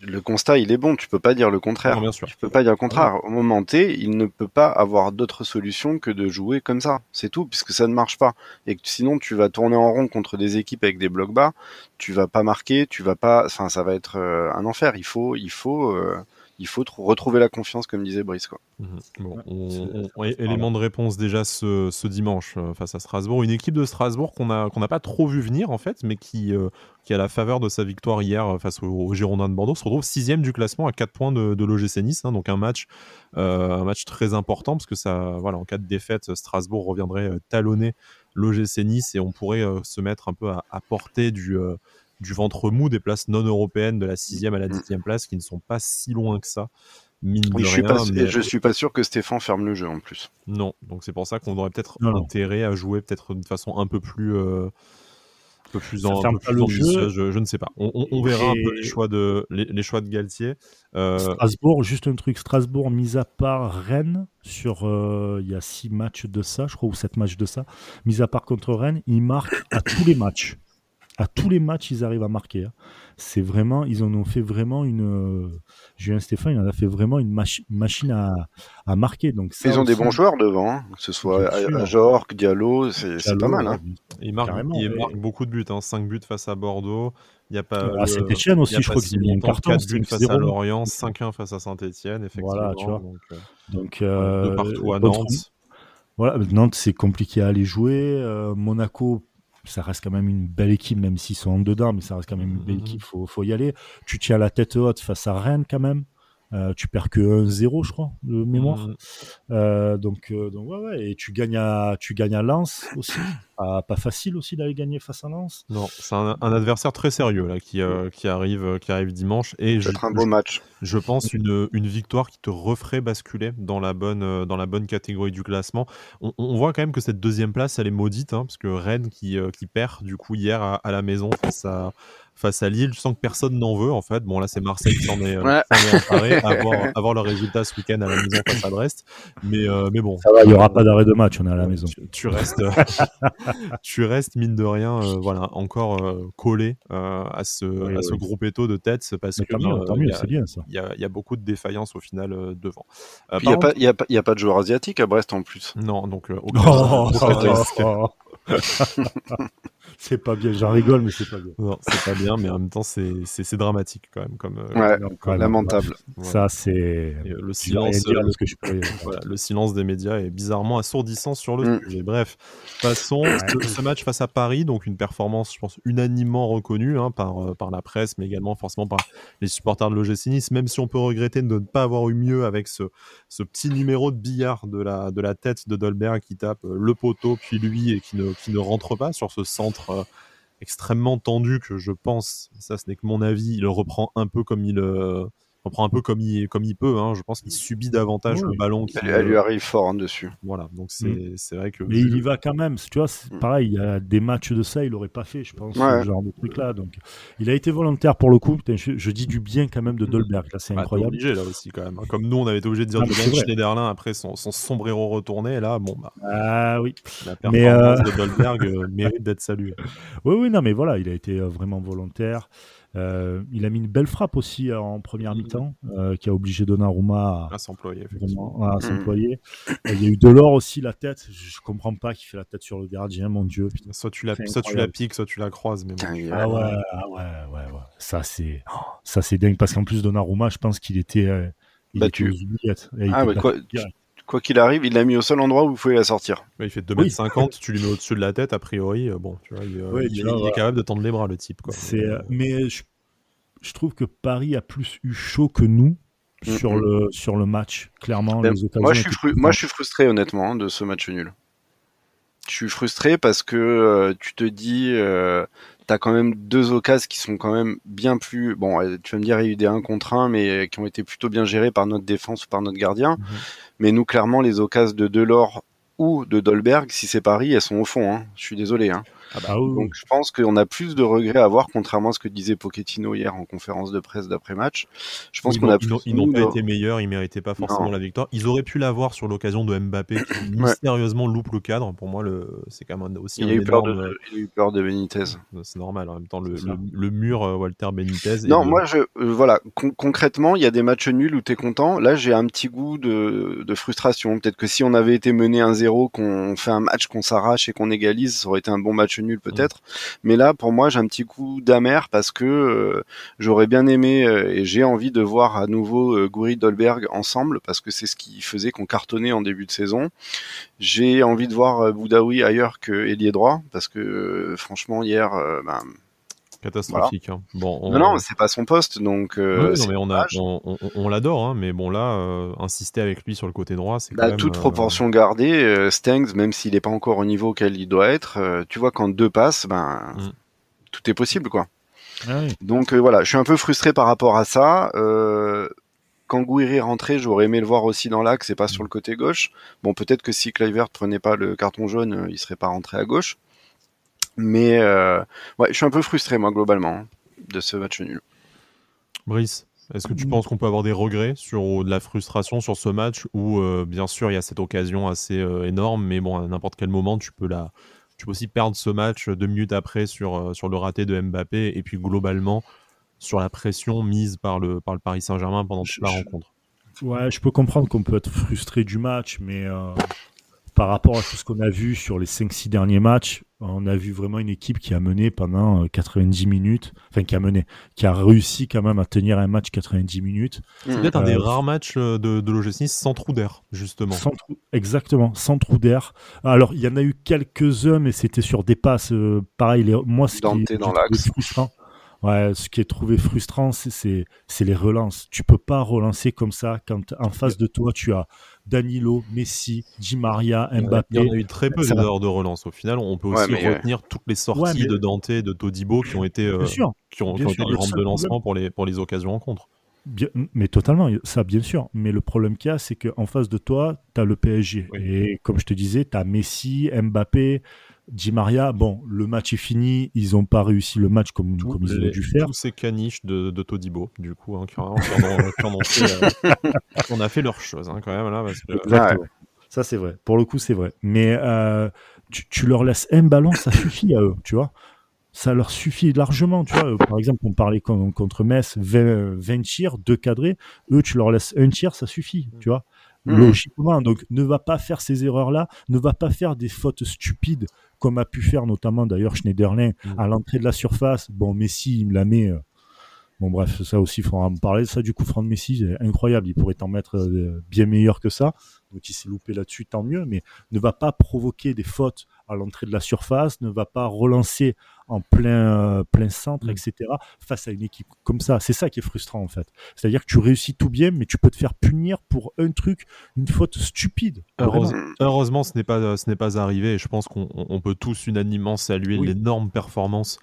le constat, il est bon. Tu peux pas dire le contraire. bien sûr. Tu peux pas dire le contraire. Au moment T, il ne peut pas avoir d'autre solution que de jouer comme ça. C'est tout, puisque ça ne marche pas. Et que sinon, tu vas tourner en rond contre des équipes avec des blocs bas. Tu vas pas marquer. Tu vas pas. Enfin, ça va être euh, un enfer. Il faut, il faut. Euh, il faut retrouver la confiance, comme disait Brice. Quoi. Mhm. Bon, on, élément de réponse déjà ce, dimanche euh, face à Strasbourg. Une équipe de Strasbourg qu'on n'a qu'on pas trop vu venir, en fait, mais qui, euh, qui, à la faveur de sa victoire hier euh, face aux, Girondins de Bordeaux, se retrouve sixième du classement à 4 points de, de l'OGC Nice. Hein. donc un match, un match très important, parce que ça, voilà, en cas de défaite, Strasbourg reviendrait talonner l'OGC Nice et on pourrait se mettre un peu à, à portée du du ventre mou des places non européennes de la sixième à la mm. dixième place qui ne sont pas si loin que ça. Mine de je, rien, suis pas, je suis pas sûr que Stéphane ferme le jeu en plus. Non, donc c'est pour ça qu'on aurait peut-être intérêt à jouer peut-être de façon un peu plus, euh, un peu plus, en, jeu. Je, ne sais pas. On, verra un peu les choix de, les, choix de Galtier. Euh, Strasbourg, juste un truc. Strasbourg, mis à part Rennes, sur euh, il y a six matchs de ça, je crois, ou sept matchs de ça, mis à part contre Rennes, il marque à tous les matchs à tous les matchs, ils arrivent à marquer. Hein. C'est vraiment, ils en ont fait vraiment une. Euh, Julien Stéphane, il en a fait vraiment une machine à, marquer. Donc ils ont des bons joueurs devant, hein. que ce soit Ajorc, Diallo, c'est pas mal. Hein. Il marque, beaucoup de buts, 5 buts face à Bordeaux. Il y a pas. Ah, Saint-Etienne aussi, je crois qu'ils ont mis un carton. 4 buts face à Lorient, 5-1 face à Saint-Etienne, effectivement. Voilà, tu vois. Donc, euh, partout à Nantes. Voilà, Nantes, c'est compliqué à aller jouer. Euh, Monaco, ça reste quand même une belle équipe, même s'ils sont en dedans, mais ça reste quand même une belle mhm. équipe, faut, faut y aller. Tu tiens la tête haute face à Rennes quand même. Euh, tu perds que 1-0, je crois, de mémoire. Mhm. Euh, donc, euh, donc ouais, ouais, et tu gagnes à, tu gagnes à Lens aussi. Pas, pas facile aussi d'aller gagner face à Lens. Non, c'est un, adversaire très sérieux là qui, qui arrive, qui arrive dimanche. Et je, un beau match. Je pense une, une victoire qui te referait basculer dans la bonne, dans la bonne catégorie du classement. On, on voit quand même que cette deuxième place, elle est maudite, hein, parce que Rennes qui, qui perd du coup hier à, à la maison face à face à Lille. Je sens que personne n'en veut en fait. Bon là c'est Marseille qui s'en est, euh, emparé, avoir, le résultat ce week-end à la maison face à Brest. Mais, euh, mais bon. Ça va, il n'y aura pas d'arrêt de match, on est à la maison. Tu, restes, tu restes mine de rien, euh, voilà, encore collé à ce, à ce groupe étau de tête parce que Il y, a beaucoup de défaillances au final devant. Il n'y a, pas, y a, y a pas de joueurs asiatiques à Brest en plus. Non, donc aucun, oh, c'est pas bien. J'en rigole, mais c'est pas bien. Non, c'est pas bien, mais en même temps, c'est dramatique quand même. Comme, euh, ouais, lamentable. Ça, c'est. Le silence, euh, que je voilà, le silence des médias est bizarrement assourdissant sur le mm. sujet. Bref, passons. Ce, match face à Paris, donc une performance, je pense, unanimement reconnue hein, par, euh, par la presse, mais également forcément par les supporters de l'OGC Nice, même si on peut regretter de ne pas avoir eu mieux avec ce, ce petit numéro de billard de la, de la tête de Dolberg qui tape le poteau, puis lui, et qui ne, qui ne rentre pas sur ce centre euh, extrêmement tendu que je pense, ça ce n'est que mon avis, il reprend un peu comme il, euh, reprend un peu comme il, comme il peut. Hein. Je pense qu'il subit davantage le ballon. Qui, elle, lui arrive fort en dessus. Voilà, donc c'est mm. vrai que. Mais il y va quand même. Tu vois, mm. pareil, il y a des matchs de ça, il aurait pas fait, je pense, ce genre de truc-là. Donc, il a été volontaire pour le coup. je, dis du bien quand même de Dolberg. Là, c'est bah, incroyable. obligé là aussi quand même. Hein. Comme nous, on avait été obligé de dire ah, du bien de Schneiderlin après son, son, sombrero retourné. Et là, bon bah. Ah oui. La performance de Dolberg euh, mérite d'être saluée. Oui, oui, non, mais voilà, il a été euh, vraiment volontaire. Euh, il a mis une belle frappe aussi euh, en première mhm. mi-temps, euh, qui a obligé Donnarumma à, à s'employer. À s'employer. il y a eu Delors aussi, la tête. Je comprends pas qu'il fait la tête sur le gardien, mon Dieu. Soit tu la, soit tu la piques, soit tu la croises. Mais ah, ouais, ah ouais, ouais, ouais. Ça, c'est, ça, c'est dingue parce qu'en plus, Donnarumma, je pense qu'il était, il battu. Était ah, ouais, quoi, quoi qu'il arrive, il l'a mis au seul endroit où vous pouvez la sortir. il fait 2m50, tu lui mets au-dessus de la tête, a priori, euh, bon, tu vois, il, euh, est capable de tendre les bras, le type. Quoi. Euh, mais je, trouve que Paris a plus eu chaud que nous sur, le, sur le match, clairement. Ben, moi, je suis moi, je suis frustré, honnêtement, de ce match nul. Je suis frustré parce que tu te dis, t'as quand même deux occasions qui sont quand même bien plus. Bon, tu vas me dire, il y a eu des 1 contre 1, mais qui ont été plutôt bien gérés par notre défense ou par notre gardien. Mhm. Mais nous, clairement, les occasions de Delors ou de Dolberg, si c'est Paris, elles sont au fond. Hein. Je suis désolé. Hein. Ah bah Donc je pense qu'on a plus de regrets à avoir, contrairement à ce que disait Pochettino hier en conférence de presse d'après-match. Je pense qu'on a plus Ils n'ont pas été meilleurs, ils méritaient pas forcément la victoire. Ils auraient pu l'avoir sur l'occasion de Mbappé qui mystérieusement loupe le cadre. Pour moi, le... c'est quand même aussi il un a eu peur de, Il a eu peur de Benitez. C'est normal. En même temps, le, le, mur euh, Walter Benitez. Non, moi, je, euh, voilà, concrètement, il y a des matchs nuls où tu es content. Là, j'ai un petit goût de, de frustration. Peut-être que si on avait été mené 1-0, qu'on fait un match, qu'on s'arrache et qu'on égalise, ça aurait été un bon match nul peut-être. Mais là, pour moi, j'ai un petit coup d'amer parce que euh, j'aurais bien aimé euh, et j'ai envie de voir à nouveau euh, Goury Dolberg ensemble parce que c'est ce qui faisait qu'on cartonnait en début de saison. J'ai envie de voir Boudaoui ailleurs que ailier droit parce que franchement hier, ben, catastrophique. Hein. Bon, Non, non, c'est pas son poste, donc. Euh, mais on, a, on, l'adore, hein, mais bon là, euh, insister avec lui sur le côté droit, c'est. Bah, toute euh, proportion gardée, Stengs, même s'il n'est pas encore au niveau auquel il doit être, tu vois quand deux passent, ben mm. tout est possible, quoi. Ah donc voilà, je suis un peu frustré par rapport à ça. quand Gouiri est rentré, j'aurais aimé le voir aussi dans l'axe et pas sur le côté gauche. Bon, peut-être que si Kluivert prenait pas le carton jaune, il serait pas rentré à gauche. Mais euh, ouais, je suis un peu frustré, moi, globalement, de ce match nul. Brice, est-ce que tu mm. penses qu'on peut avoir des regrets sur de la frustration sur ce match où, euh, bien sûr, il y a cette occasion assez euh, énorme, mais bon, à n'importe quel moment, tu peux, la... tu peux aussi perdre ce match deux minutes après sur, sur le raté de Mbappé et puis globalement sur la pression mise par le, par le Paris Saint-Germain pendant toute la rencontre. Ouais, je peux comprendre qu'on peut être frustré du match, mais par rapport à tout ce qu'on a vu sur les 5-6 derniers matchs, on a vu vraiment une équipe qui a mené pendant 90 euh, minutes, enfin qui a mené, qui a réussi quand même à tenir un match 90 minutes. C'est peut-être un des euh, rares matchs euh, de, de l'OGC sans trou d'air, justement. exactement, sans trou d'air. Alors, il y en a eu quelques-uns, mais c'était sur des passes. pareil, les, moi, ce qui est frustrant, Ouais, ce qui est trouvé frustrant, c'est les relances. Tu peux pas relancer comme ça quand en face de toi, tu as Danilo, Messi, Di Maria, Mbappé. Il y en a eu très peu d'erreurs de relance. Au final, on peut aussi retenir toutes les sorties de Dante, de Todibo qui ont été, euh, qui ont, été des rampes de lancement pour les, pour les occasions en contre. mais totalement, ça bien sûr. Mais le problème qu'il y a, c'est qu'en face de toi, tu as le PSG. Et comme je te disais, tu as Messi, Mbappé, Di Maria, bon, le match est fini, ils n'ont pas réussi le match comme, comme ils auraient dû faire. Tous ces caniches de, de Todibo, du coup, hein, qui, ont, fait, euh, on a fait leur chose hein, quand même là. Exactement. Ça c'est vrai. Pour le coup, c'est vrai. Mais euh, tu, leur laisses un ballon, ça suffit à eux, tu vois. Ça leur suffit largement, tu vois. Par exemple, on parlait contre Metz, 20, 20 tirs, 2 cadrés. Eux, tu leur laisses un tir, ça suffit, tu vois logiquement. Donc ne va pas faire ces erreurs-là, ne va pas faire des fautes stupides comme a pu faire notamment d'ailleurs Schneiderlin mm. à l'entrée de la surface. Bon, Messi, il me la met. Euh, bon, bref, ça aussi, il faudra en parler. Ça, du coup, Franck Messi, c'est incroyable. Il pourrait en mettre euh, bien meilleur que ça. Donc, il s'est loupé là-dessus, tant mieux. Mais ne va pas provoquer des fautes à l'entrée de la surface, ne va pas relancer en plein, euh, plein centre, mm. etc. face à une équipe comme ça. C'est ça qui est frustrant, en fait. C'est-à-dire que tu réussis tout bien, mais tu peux te faire punir pour un truc, une faute stupide. heureusement, ce n'est pas, ce n'est pas arrivé. je pense qu'on peut tous unanimement saluer l'énorme performance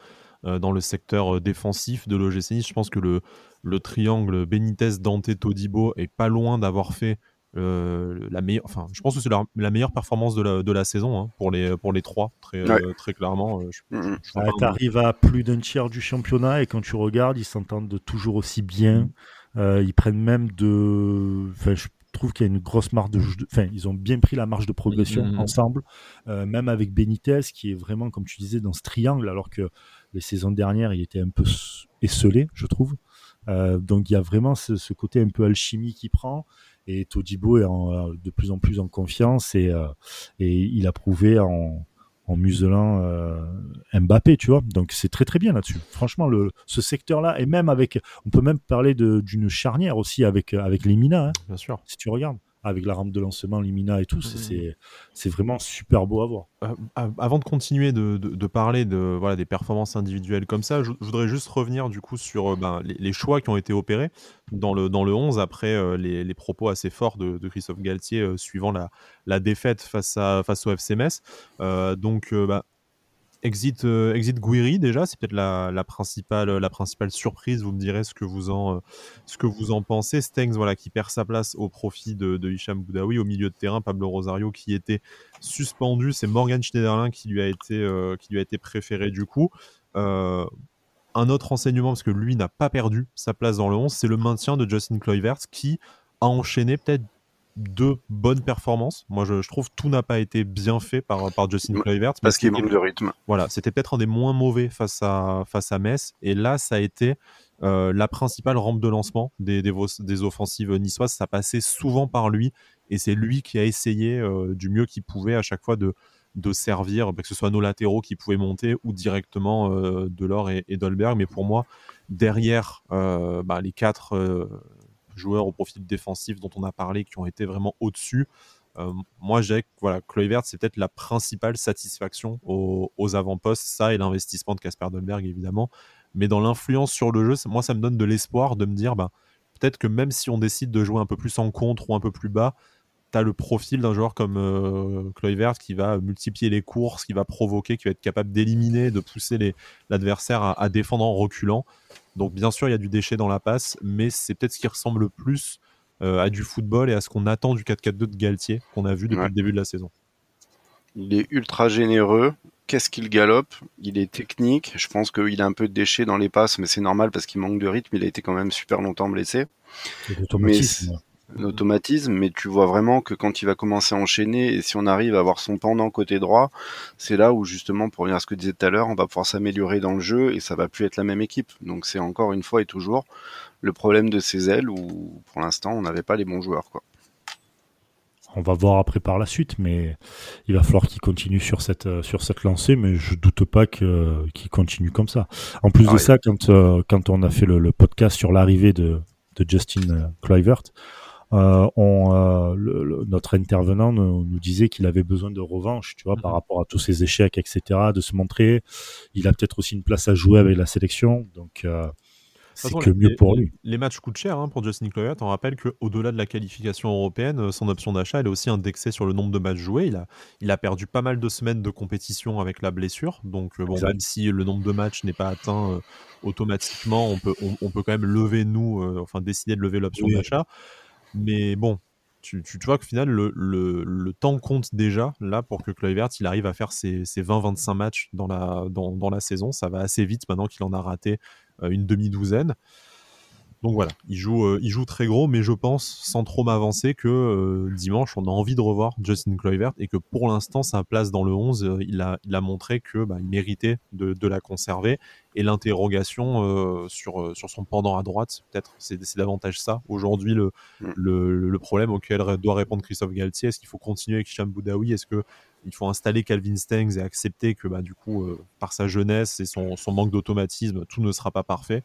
euh, dans le secteur euh, défensif de l'OGC Je pense que le, le triangle Benitez, Dante, Todibo est pas loin d'avoir fait euh, la meilleure, enfin, je pense que c'est la, meilleure performance de la, de la saison hein, pour, les, pour les trois, très, euh, très clairement. Euh, mm, mm. tu arrives à plus d'un tiers du championnat et quand tu regardes, ils s'entendent toujours aussi bien. Mm. ils prennent même de. Enfin, je trouve qu'il y a une grosse marge de. Enfin, ils ont bien pris la marge de progression ensemble, même avec Benitez qui est vraiment, comme tu disais, dans ce triangle, alors que les saisons dernières, il était un peu esselé, je trouve. donc il y a vraiment ce, ce, côté un peu alchimie qui prend. Et Todibo est euh, de plus en plus en confiance et, euh, et il a prouvé en, en muselant euh, Mbappé, tu vois. Donc c'est très très bien là-dessus. Franchement, le, ce secteur-là, et même avec, on peut même parler d'une charnière aussi avec, avec les Mina, hein, bien sûr. Si tu regardes avec la rampe de lancement, Limina et tout. Mmh. C'est vraiment super beau à voir. Euh, avant de continuer de, de, parler de, voilà, des performances individuelles comme ça, je, voudrais juste revenir du coup sur euh, ben, les, choix qui ont été opérés dans le, dans le 11 après euh, les, les, propos assez forts de, de Christophe Galtier suivant la, la, défaite face, à, face au FC Metz. donc, bah, Exit, euh, exit Guiri déjà, c'est peut-être la, principale, la principale surprise. Vous me direz ce que vous en, ce que vous en pensez. Stengs, voilà, qui perd sa place au profit de, de Hicham Boudaoui au milieu de terrain. Pablo Rosario qui était suspendu. C'est Morgan Schneiderlin qui lui a été, qui lui a été préféré du coup. un autre renseignement, parce que lui n'a pas perdu sa place dans le 11, c'est le maintien de Justin Kluivert qui a enchaîné peut-être deux bonnes performances. Moi, je, trouve tout n'a pas été bien fait par, par Justin Kluivert. Parce qu'il manque de rythme. Voilà, c'était peut-être un des moins mauvais face à, face à Metz. Et là, ça a été euh, la principale rampe de lancement des, des, offensives niçoises. Ça passait souvent par lui. Et c'est lui qui a essayé euh, du mieux qu'il pouvait à chaque fois de, de servir, bah, que ce soit nos latéraux qui pouvaient monter ou directement euh, Delors et, et, Dolberg. Mais pour moi, derrière bah, les quatre joueurs au profil défensif dont on a parlé qui ont été vraiment au-dessus. Euh, moi, j'ai voilà, Kluivert, c'est peut-être la principale satisfaction aux, avant-postes, ça et l'investissement de Casper Dolberg évidemment. Mais dans l'influence sur le jeu, moi, ça me donne de l'espoir de me dire, bah, peut-être que même si on décide de jouer un peu plus en contre ou un peu plus bas, tu as le profil d'un joueur comme euh, Kluivert qui va multiplier les courses, qui va provoquer, qui va être capable d'éliminer, de pousser l'adversaire à, défendre en reculant. Donc bien sûr, il y a du déchet dans la passe, mais c'est peut-être ce qui ressemble le plus euh, à du football et à ce qu'on attend du 4-4-2 de Galtier qu'on a vu depuis le début de la saison. Il est ultra généreux. Qu'est-ce qu'il galope? Il est technique. Je pense qu'il a un peu de déchets dans les passes, mais c'est normal parce qu'il manque de rythme. Il a été quand même super longtemps blessé. Mais automatisme, mais tu vois vraiment que quand il va commencer à enchaîner, et si on arrive à avoir son pendant côté droit, c'est là où justement, pour revenir à ce que tu disais tout à l'heure, on va pouvoir s'améliorer dans le jeu et ça va plus être la même équipe. Donc c'est encore une fois et toujours le problème de ces ailes où pour l'instant on n'avait pas les bons joueurs. Quoi. On va voir après par la suite, mais il va falloir qu'il continue sur cette, euh, sur cette lancée, mais je doute pas qu'il continue comme ça. En plus de ça, quand, euh, quand on a fait le, podcast sur l'arrivée de, de Justin euh, Kluivert, euh, on, euh, notre intervenant nous, disait qu'il avait besoin de revanche, tu vois, par mhm. rapport à tous ses échecs, etc., de se montrer. Il a peut-être aussi une place à jouer avec la sélection, donc euh, c'est que mieux pour lui. Les matchs coûtent cher hein, pour Justin Kluivert. On rappelle qu'au-delà de la qualification européenne, son option d'achat elle est aussi indexée sur le nombre de matchs joués. Il a, il a perdu pas mal de semaines de compétition avec la blessure, donc bon, même si le nombre de matchs n'est pas atteint automatiquement, on peut, on, peut quand même lever nous, enfin décider de lever l'option d'achat. Mais bon, tu, tu, vois qu'au final, le, temps compte déjà là pour que Kluivert il arrive à faire ses, ses 20-25 matchs dans la, dans, la saison. Ça va assez vite maintenant qu'il en a raté euh, une demi-douzaine. Donc voilà, il joue, euh, il joue très gros, mais je pense, sans trop m'avancer, que euh, dimanche, on a envie de revoir Justin Kluivert et que pour l'instant, sa place dans le 11, euh, il, a, il a montré que bah, il méritait de, de, la conserver. Et l'interrogation sur, sur son pendant à droite, peut-être, c'est davantage ça. Aujourd'hui, le, mm. le, le, problème auquel doit répondre Christophe Galtier, est-ce qu'il faut continuer avec Hicham Boudaoui? Est-ce que il faut installer Calvin Stengs et accepter que bah, du coup, par sa jeunesse et son, son manque d'automatisme, tout ne sera pas parfait?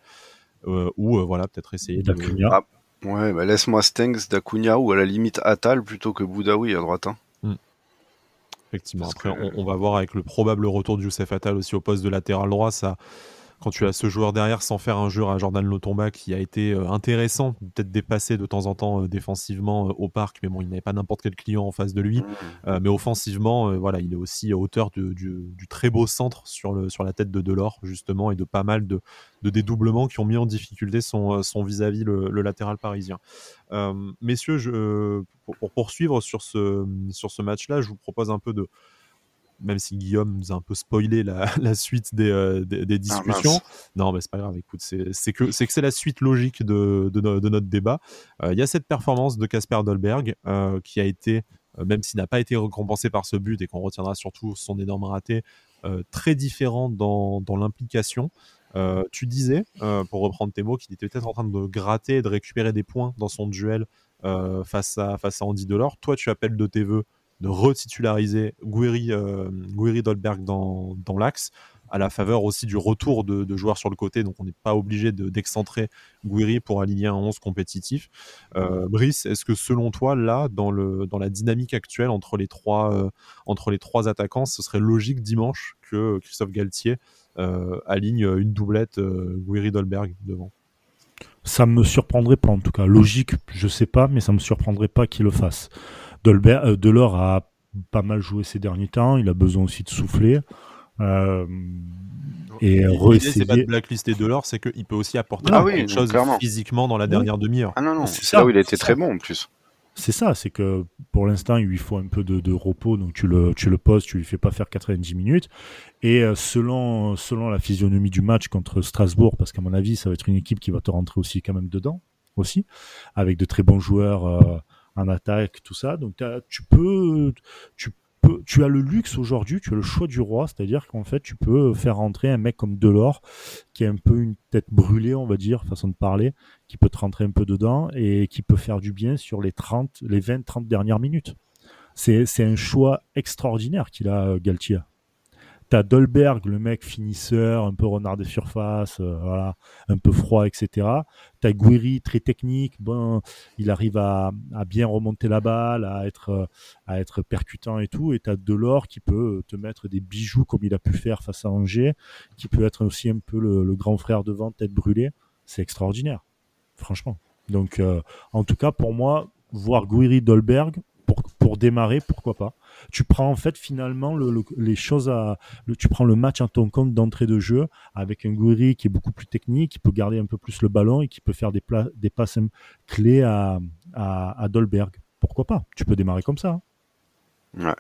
Ou euh, voilà, peut-être essayer de. Ah, ouais, bah laisse-moi Stengs, d'Acuna ou à la limite Atal plutôt que Boudaoui à droite. Hein. Hmm. Effectivement. Après, on, va voir avec le probable retour de Youssef Atal aussi au poste de latéral droit. Ça, quand tu as ce joueur derrière sans faire un jeu à Jordan Lotomba qui a été euh, intéressant, peut-être dépassé de temps en temps euh, défensivement euh, au parc, mais bon, il n'avait pas n'importe quel client en face de lui. Mais offensivement, voilà, il est aussi à hauteur du, très beau centre sur, le, sur la tête de Delors, justement, et de pas mal de, dédoublements qui ont mis en difficulté son, son vis-à-vis le, latéral parisien. messieurs, je, pour, pour, poursuivre sur ce, sur ce match-là, je vous propose un peu de même si Guillaume nous a un peu spoilé la, suite des, euh, ah, discussions. non, mais c'est pas grave, écoute, c'est que c'est la suite logique de, notre débat. Euh, il y a cette performance de Casper Dolberg euh, qui a été, même s'il n'a pas été récompensé par ce but et qu'on retiendra surtout son énorme raté, très différent dans, l'implication. tu disais, pour reprendre tes mots, qu'il était peut-être en train de gratter et de récupérer des points dans son duel face, à, face à Andy Delors. Toi, tu appelles de tes voeux de retitulariser Guiri, euh, Dolberg dans, dans l'axe, à la faveur aussi du retour de, joueurs sur le côté, donc on n'est pas obligé d'excentrer Guiri pour aligner un 11 compétitif. Euh, Brice, est-ce que selon toi, là, dans, le, dans la dynamique actuelle entre les, trois, euh, entre les trois attaquants, ce serait logique dimanche que Christophe Galtier aligne une doublette Guiri Dolberg devant? Ça me surprendrait pas en tout cas. Logique, je sais pas, mais ça me surprendrait pas qu'il le fasse. Dolbert, euh, Delors a pas mal joué ces derniers temps. Il a besoin aussi de souffler. et L'idée, c'est pas de blacklister Delors, c'est qu'il peut aussi apporter ah quelque chose physiquement dans la dernière demi-heure. Ah non, non, c'est là où il a été très bon en plus. C'est ça, c'est que pour l'instant, il lui faut un peu de, repos, donc tu le, tu le poses, tu lui fais pas faire 90 minutes. Et euh, selon, selon la physionomie du match contre Strasbourg, parce qu'à mon avis, ça va être une équipe qui va te rentrer aussi quand même dedans, aussi, avec de très bons joueurs euh, en attaque, tout ça. Donc tu peux, tu tu as le luxe aujourd'hui, tu as le choix du roi, c'est-à-dire qu'en fait, tu peux faire rentrer un mec comme Delors, qui a un peu une tête brûlée, on va dire, façon de parler, qui peut te rentrer un peu dedans et qui peut faire du bien sur les 30, les 20, 30 dernières minutes. C'est un choix extraordinaire qu'il a, Galtier. T'as Dolberg, le mec finisseur, un peu renard des surfaces, euh, voilà, un peu froid, etc. T'as Guiri, très technique, bon, il arrive à, bien remonter la balle, à être, à être percutant et tout. Et t'as Delors qui peut te mettre des bijoux comme il a pu faire face à Angers, qui peut être aussi un peu le, grand frère devant, tête brûlée. C'est extraordinaire, franchement. Donc, euh, en tout cas, pour moi, voir Guiri, Dolberg, pour, démarrer, pourquoi pas tu prends en fait finalement les choses à, tu prends le match en ton compte d'entrée de jeu avec un Gouiri qui est beaucoup plus technique, qui peut garder un peu plus le ballon et qui peut faire des, des passes clés à, à, Dolberg. Pourquoi pas? Tu peux démarrer comme ça. Hein. Ouais.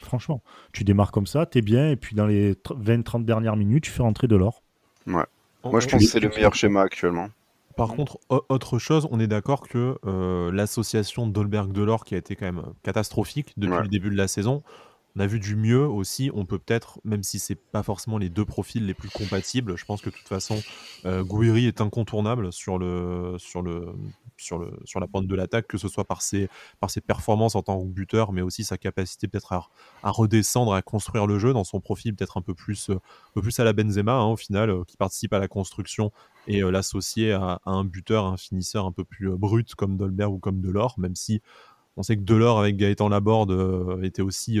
Franchement, tu démarres comme ça, t'es bien, et puis dans les 20-30 dernières minutes, tu fais rentrer de l'or. Ouais. Moi, je pense que c'est le meilleur schéma actuellement. Par contre, autre chose, on est d'accord que euh, l'association Dolberg-Delors, qui a été quand même catastrophique depuis le début de la saison, on a vu du mieux aussi. On peut peut-être, même si c'est pas forcément les deux profils les plus compatibles, je pense que de toute façon, euh, Gouiri est incontournable sur le sur le sur le sur la pointe de l'attaque, que ce soit par ses par ses performances en tant que buteur, mais aussi sa capacité peut-être à, à, redescendre, à construire le jeu dans son profil peut-être un peu plus un peu plus à la Benzema hein, au final, euh, qui participe à la construction et euh, l'associer à, un buteur, un finisseur un peu plus euh, brut comme Dolberg ou comme Delors, même si on sait que Delors avec Gaëtan Laborde euh, était aussi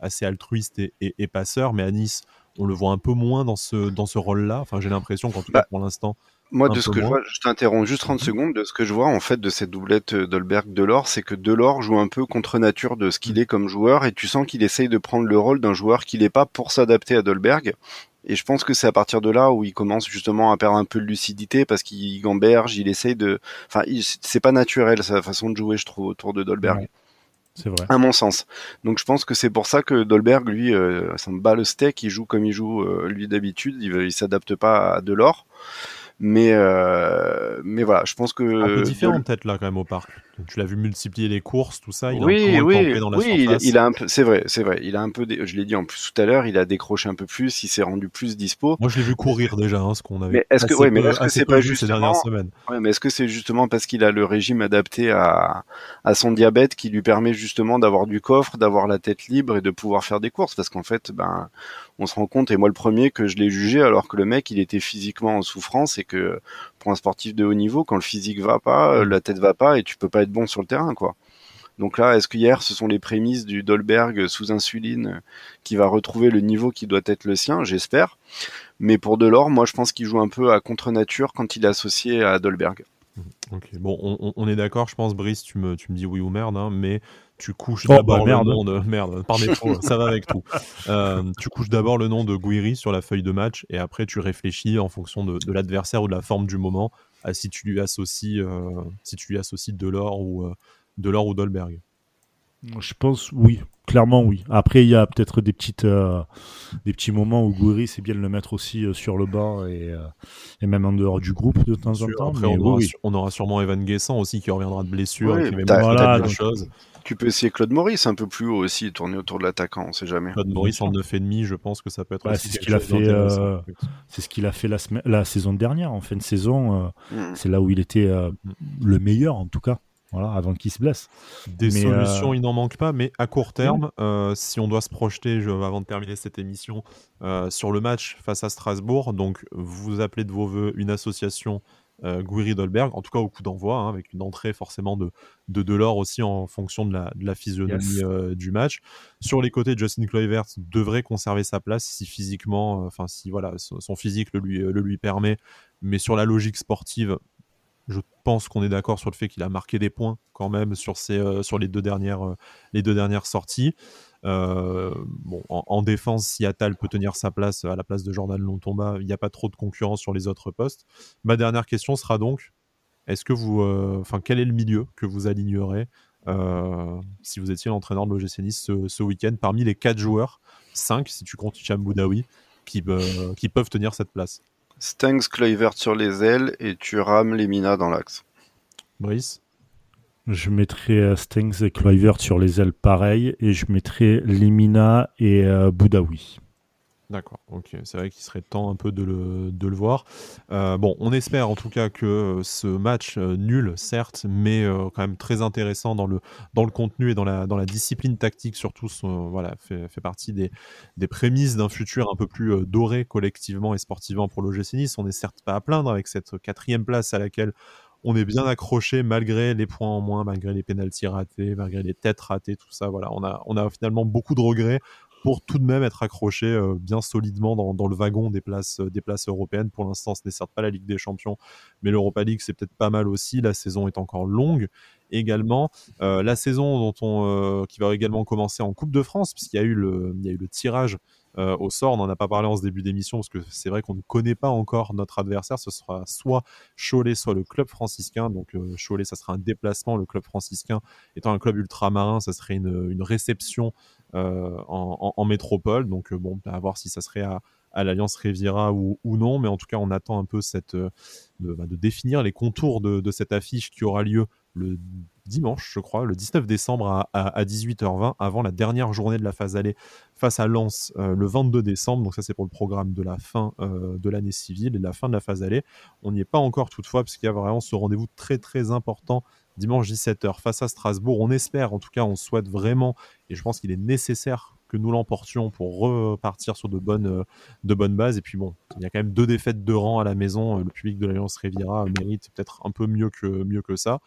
assez altruiste et, passeur, mais à Nice, on le voit un peu moins dans ce, dans ce rôle-là. Enfin, j'ai l'impression qu'en tout cas, bah, pour l'instant. Moi, de ce que je vois, je t'interromps juste 30 mhm. secondes, de ce que je vois, en fait, de cette doublette Dolberg-Delors, c'est que Delors joue un peu contre nature de ce qu'il mhm. est comme joueur, et tu sens qu'il essaye de prendre le rôle d'un joueur qu'il n'est pas pour s'adapter à Dolberg. Et je pense que c'est à partir de là où il commence justement à perdre un peu de lucidité parce qu'il gamberge, il essaye de. Enfin, c'est pas naturel sa façon de jouer, je trouve, autour de Dolberg. C'est vrai. À mon sens. Donc je pense que c'est pour ça que Dolberg, lui, euh, ça me bat le steak, il joue comme il joue euh, lui d'habitude, il, il s'adapte pas à Delors. Mais, euh, mais voilà, je pense que. Un peu différent peut-être là quand même au parc. Tu l'as vu multiplier les courses, tout ça. Il oui, a un oui, dans la oui, il, a un peu. C'est vrai, c'est vrai. Il a un peu. Je l'ai dit en plus tout à l'heure. Il a décroché un peu plus. Il s'est rendu plus dispo. Moi, je l'ai vu courir déjà, hein, ce qu'on avait. Mais est-ce que, ouais, mais est-ce que c'est pas justement. Ouais, mais est-ce que c'est justement parce qu'il a le régime adapté à à son diabète qui lui permet justement d'avoir du coffre, d'avoir la tête libre et de pouvoir faire des courses? Parce qu'en fait, ben, on se rend compte, et moi le premier, que je l'ai jugé alors que le mec, il était physiquement en souffrance et que pour un sportif de haut niveau, quand le physique va pas, euh, la tête va pas et tu peux pas être bon sur le terrain, quoi. Donc là, est-ce qu'hier, ce sont les prémices du Dolberg sous insuline qui va retrouver le niveau qui doit être le sien? J'espère. Mais pour Delors, moi, je pense qu'il joue un peu à contre-nature quand il est associé à Dolberg. Ok, bon, on, est d'accord, je pense, Brice, tu me, tu me dis oui ou merde, hein, mais tu couches oh, d'abord bah, le nom de merde par ça va avec tout. Euh, tu couches d'abord le nom de Guiri sur la feuille de match et après tu réfléchis en fonction de, l'adversaire ou de la forme du moment à si tu lui associes euh, si tu lui associes Delors ou euh, Delors ou Dolberg je pense oui clairement oui après il y a peut-être des petites des petits moments où Guiri c'est bien de le mettre aussi sur le banc et, et, même en dehors du groupe de temps en temps après, on, aura, sûrement Evan Guessant aussi qui reviendra de blessure qui voilà, choses tu peux essayer Claude Maurice un peu plus haut aussi, tourner autour de l'attaquant, on sait jamais. Claude Maurice en 9,5, je pense que ça peut être c'est ce qu'il a fait. Euh, c'est ce qu'il a fait la, la saison dernière, en fin de saison. Euh, mm. C'est là où il était euh, le meilleur, en tout cas. Voilà, avant qu'il se blesse. Des solutions, il n'en manque pas, mais à court terme, si on doit se projeter, je, avant de terminer cette émission, sur le match face à Strasbourg, donc vous appelez de vos voeux une association euh, Dolberg, en tout cas au coup d'envoi, hein, avec une entrée forcément de, de Delors aussi en fonction de la, de la physionomie euh, du match. Sur les côtés, Justin Kluivert devrait conserver sa place si physiquement, euh, enfin si voilà, son physique le lui, le lui permet, mais sur la logique sportive, je pense qu'on est d'accord sur le fait qu'il a marqué des points quand même sur, euh, sur les, deux dernières, sorties. bon, en, défense, si Atal peut tenir sa place à la place de Jordan Lontomba, il n'y a pas trop de concurrence sur les autres postes. Ma dernière question sera donc est-ce que vous, enfin, quel est le milieu que vous alignerez si vous étiez l'entraîneur de l'OGC ce, week-end parmi les quatre joueurs, 5 si tu comptes qui, qui peuvent tenir cette place? Stengs, Kluivert sur les ailes et tu rames Lemina dans l'axe. Brice? Je mettrai euh, Stengs et Kluivert sur les ailes pareil et je mettrai Lemina et euh, Boudaoui. D'accord, ok. C'est vrai qu'il serait temps un peu de le, voir. Euh, bon, on espère en tout cas que euh, ce match euh, nul, certes, mais quand même très intéressant dans le, dans le contenu et dans la, dans la discipline tactique, surtout, voilà, fait, fait, partie des, des prémices d'un futur un peu plus doré collectivement et sportivement pour l'OGC Nice. On n'est certes pas à plaindre avec cette quatrième place à laquelle on est bien accroché malgré les points en moins, malgré les pénalties ratés, malgré les têtes ratées, tout ça. Voilà, on a, on a finalement beaucoup de regrets pour tout de même être accroché euh, bien solidement dans, le wagon des places, euh, des places européennes. Pour l'instant, ce n'est certes pas la Ligue des Champions, mais l'Europa League, c'est peut-être pas mal aussi. La saison est encore longue également. Euh, la saison dont on, qui va également commencer en Coupe de France, puisqu'il y, y a eu le tirage au sort. On n'en a pas parlé en ce début d'émission parce que c'est vrai qu'on ne connaît pas encore notre adversaire. Ce sera soit Cholet, soit le club franciscain. Donc Cholet, ça sera un déplacement. Le club franciscain étant un club ultramarin, ça serait une, réception euh, en, métropole. Donc euh, bon, à voir si ça serait à, l'Alliance Riviera ou, non, mais en tout cas, on attend un peu cette, euh, bah, de, définir les contours de, cette affiche qui aura lieu le dimanche, je crois, le 19 décembre à, 18h20, avant la dernière journée de la phase allée face à Lens le 22 décembre. Donc ça, c'est pour le programme de la fin de l'année civile et de la fin de la phase allée. On n'y est pas encore toutefois, parce qu'il y a vraiment ce rendez-vous très très important dimanche 17h face à Strasbourg. On espère, en tout cas, on souhaite vraiment, et je pense qu'il est nécessaire que nous l'emportions pour repartir sur de bonnes, euh, de bonnes bases. Et puis bon, il y a quand même deux défaites de rang à la maison. Le public de l'Alliance Riviera mérite peut-être un peu mieux que, mieux que ça.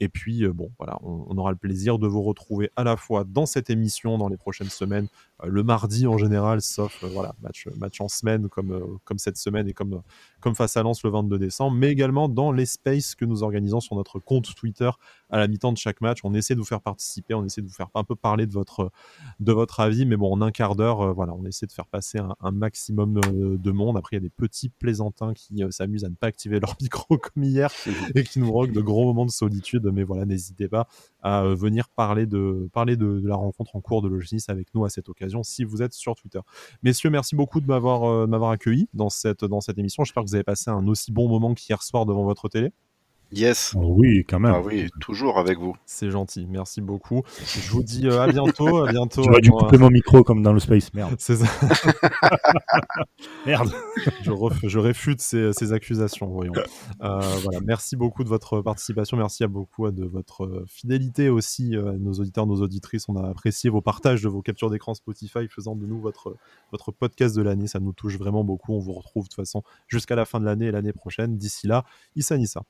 Et puis, euh, bon, voilà, on, aura le plaisir de vous retrouver à la fois dans cette émission dans les prochaines semaines, le mardi en général, sauf euh, voilà, match, match en semaine comme, comme cette semaine et comme, comme face à Lens le 22 décembre, mais également dans les spaces que nous organisons sur notre compte Twitter à la mi-temps de chaque match. On essaie de vous faire participer, on essaie de vous faire un peu parler de votre, de votre avis, mais bon, en un quart d'heure, voilà, on essaie de faire passer un, maximum de monde. Après, il y a des petits plaisantins qui s'amusent à ne pas activer leur micro comme hier et qui nous roquent de gros moments de solitude mais voilà, n'hésitez pas à euh, venir parler de, parler de, la rencontre en cours de Logis avec nous à cette occasion si vous êtes sur Twitter. Messieurs, merci beaucoup de m'avoir euh, m'avoir accueilli dans cette, dans cette émission. J'espère que vous avez passé un aussi bon moment qu'hier soir devant votre télé. Yes. Oh oui, quand même. Ah oui, toujours avec vous. C'est gentil, merci beaucoup. Je vous dis euh, à bientôt, à bientôt. Tu dû couper mon micro comme dans le space, merde. C'est ça. merde. Je, je réfute ces, ces, accusations, voyons. Euh, voilà, merci beaucoup de votre participation, merci à beaucoup de votre fidélité aussi, nos auditeurs, nos auditrices. On a apprécié vos partages de vos captures d'écran Spotify, faisant de nous votre, votre podcast de l'année. Ça nous touche vraiment beaucoup. On vous retrouve de toute façon jusqu'à la fin de l'année et l'année prochaine. D'ici là, Issa Nissa.